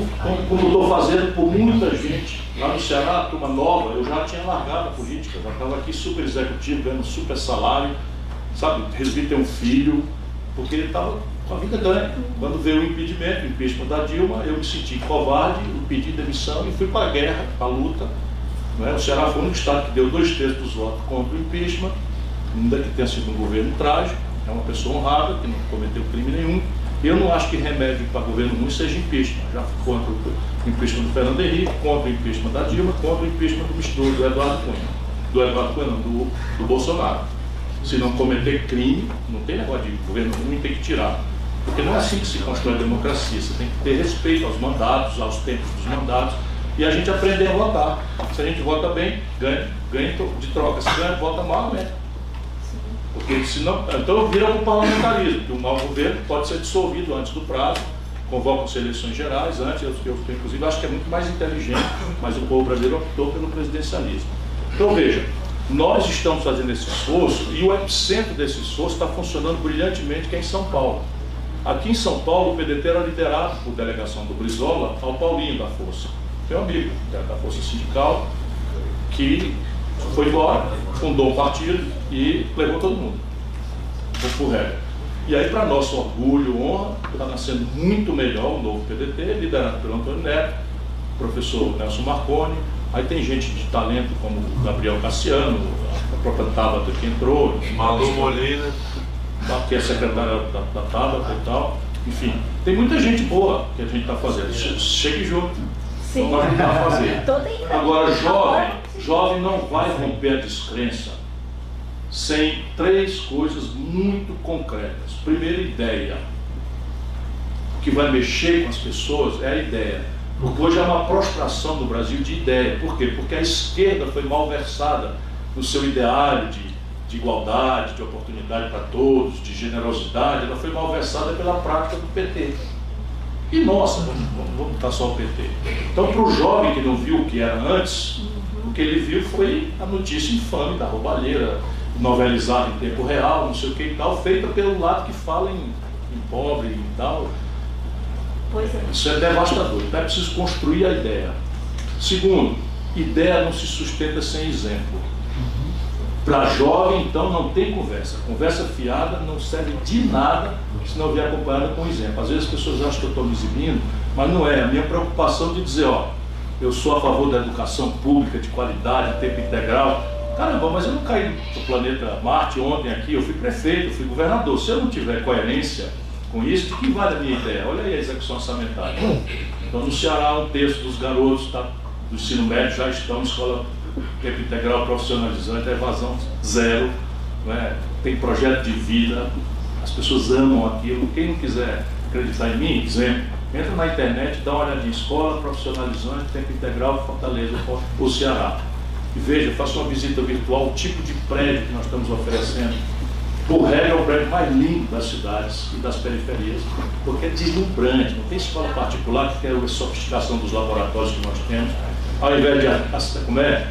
estou fazendo por muita gente. Lá no Ceará, turma nova, eu já tinha largado a política, já estava aqui super executivo, ganhando super salário, sabe? Resolvi ter um filho, porque ele estava com a vida ganha. Quando veio o impedimento, o impeachment da Dilma, eu me senti covarde, pedi demissão e fui para a guerra, para a luta. É? O Ceará foi único estado que deu dois terços dos votos contra o impeachment, ainda que tenha sido um governo trágico, é uma pessoa honrada, que não cometeu crime nenhum eu não acho que remédio para governo ruim seja impeachment. Já fui contra o impeachment do Fernando Henrique, contra o impeachment da Dilma, contra o impeachment do mistura do Eduardo Cunha. Do Eduardo Cunha, não, do, do Bolsonaro. Se não cometer crime, não tem negócio de governo ruim, tem que tirar. Porque não é assim que se constrói a democracia. Você tem que ter respeito aos mandatos, aos tempos dos mandatos, e a gente aprender a votar. Se a gente vota bem, ganha, ganha de troca. Se ganha, vota mal, né? Porque senão, então vira um parlamentarismo, que o mau governo pode ser dissolvido antes do prazo, convocam-se eleições gerais antes, eu, eu, inclusive acho que é muito mais inteligente, mas o povo brasileiro optou pelo presidencialismo. Então veja, nós estamos fazendo esse esforço e o epicentro desse esforço está funcionando brilhantemente que é em São Paulo. Aqui em São Paulo, o PDT era liderado por delegação do Brizola ao Paulinho da Força, meu amigo da Força Sindical, que foi embora, fundou um partido e levou todo mundo. Por regra. E aí, para nosso orgulho, honra, está nascendo muito melhor o novo PDT, liderado pelo Antônio Neto, professor Nelson Marconi. Aí tem gente de talento como o Gabriel Cassiano, a própria Tabata que entrou. Malu Molina. Que é secretária da, da Tabata e tal. Enfim, tem muita gente boa que a gente está fazendo. Chegue junto. Sim. Vamos ajudar a fazer. Agora, jovem, jovem não vai romper a descrença sem três coisas muito concretas. Primeira ideia. O que vai mexer com as pessoas é a ideia. Porque hoje há uma prostração no Brasil de ideia. Por quê? Porque a esquerda foi mal versada no seu ideário de, de igualdade, de oportunidade para todos, de generosidade. Ela foi mal versada pela prática do PT. E nossa, vamos, vamos, vamos botar só o PT. Então, para o jovem que não viu o que era antes, o que ele viu foi a notícia infame da roubalheira, novelizada em tempo real, não sei o que e tal, feita pelo lado que fala em, em pobre e tal. É. Isso é devastador. Então é preciso construir a ideia. Segundo, ideia não se sustenta sem exemplo. Para jovem, então, não tem conversa. Conversa fiada não serve de nada se não vier acompanhada com exemplo. Às vezes as pessoas acham que eu estou me exibindo, mas não é. A minha preocupação de dizer, ó, eu sou a favor da educação pública de qualidade, tempo integral. Caramba, mas eu não caí do planeta Marte ontem aqui, eu fui prefeito, eu fui governador. Se eu não tiver coerência com isso, de que vale a minha ideia? Olha aí a execução orçamentária. Então, no Ceará, um terço dos garotos tá, do ensino médio já estão em escola tempo integral profissionalizante, a evasão zero, né? tem projeto de vida, as pessoas amam aquilo. Quem não quiser acreditar em mim, exemplo, entra na internet, dá uma olhadinha, escola profissionalizante, tempo integral, Fortaleza, o Ceará. E veja, faça uma visita virtual, o tipo de prédio que nós estamos oferecendo. Por regra, é o prédio mais lindo das cidades e das periferias, porque é deslumbrante, não tem escola particular que tem a sofisticação dos laboratórios que nós temos ao invés de como é,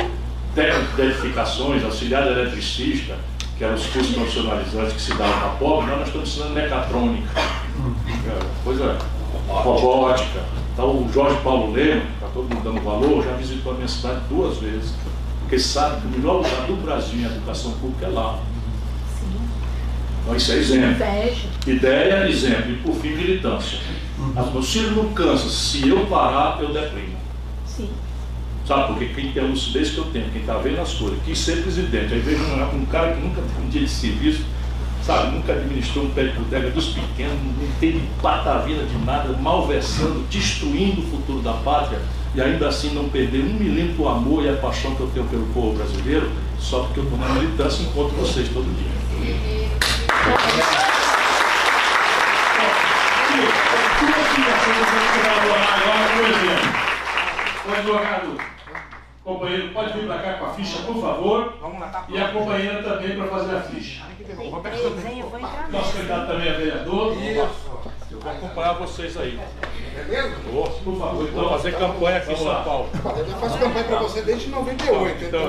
técnico de edificações, auxiliar de eletricista, que eram os cursos profissionalizantes que se davam para pobre, nós estamos ensinando mecatrônica, coisa robótica. Então o Jorge Paulo Lema, está todo mundo dando valor, já visitou a minha cidade duas vezes, porque sabe que o melhor lugar do Brasil em educação pública é lá. Então isso é exemplo. Ideia, exemplo. E por fim, militância. As meus filhos não cansam. Se eu parar, eu deprimo. Sabe, porque quem tem a lucidez que eu tenho, quem está vendo as coisas, quis ser presidente, aí vejo um, um cara que nunca teve um dia de serviço, sabe, nunca administrou um pé de bodega dos pequenos, não tem patavina de nada, malversando, destruindo o futuro da pátria, e ainda assim não perder um milímetro o amor e a paixão que eu tenho pelo povo brasileiro, só porque eu estou na militância e encontro vocês todo dia. O advogado companheiro pode vir para cá com a ficha, por favor. Vamos lá, tá E a companheira também para fazer a ficha. Nosso candidato também é vereador. Isso. Eu vou acompanhar vocês aí. Beleza? Por favor, então fazer campanha aqui em São Paulo. Eu faço campanha para você desde 98. Então.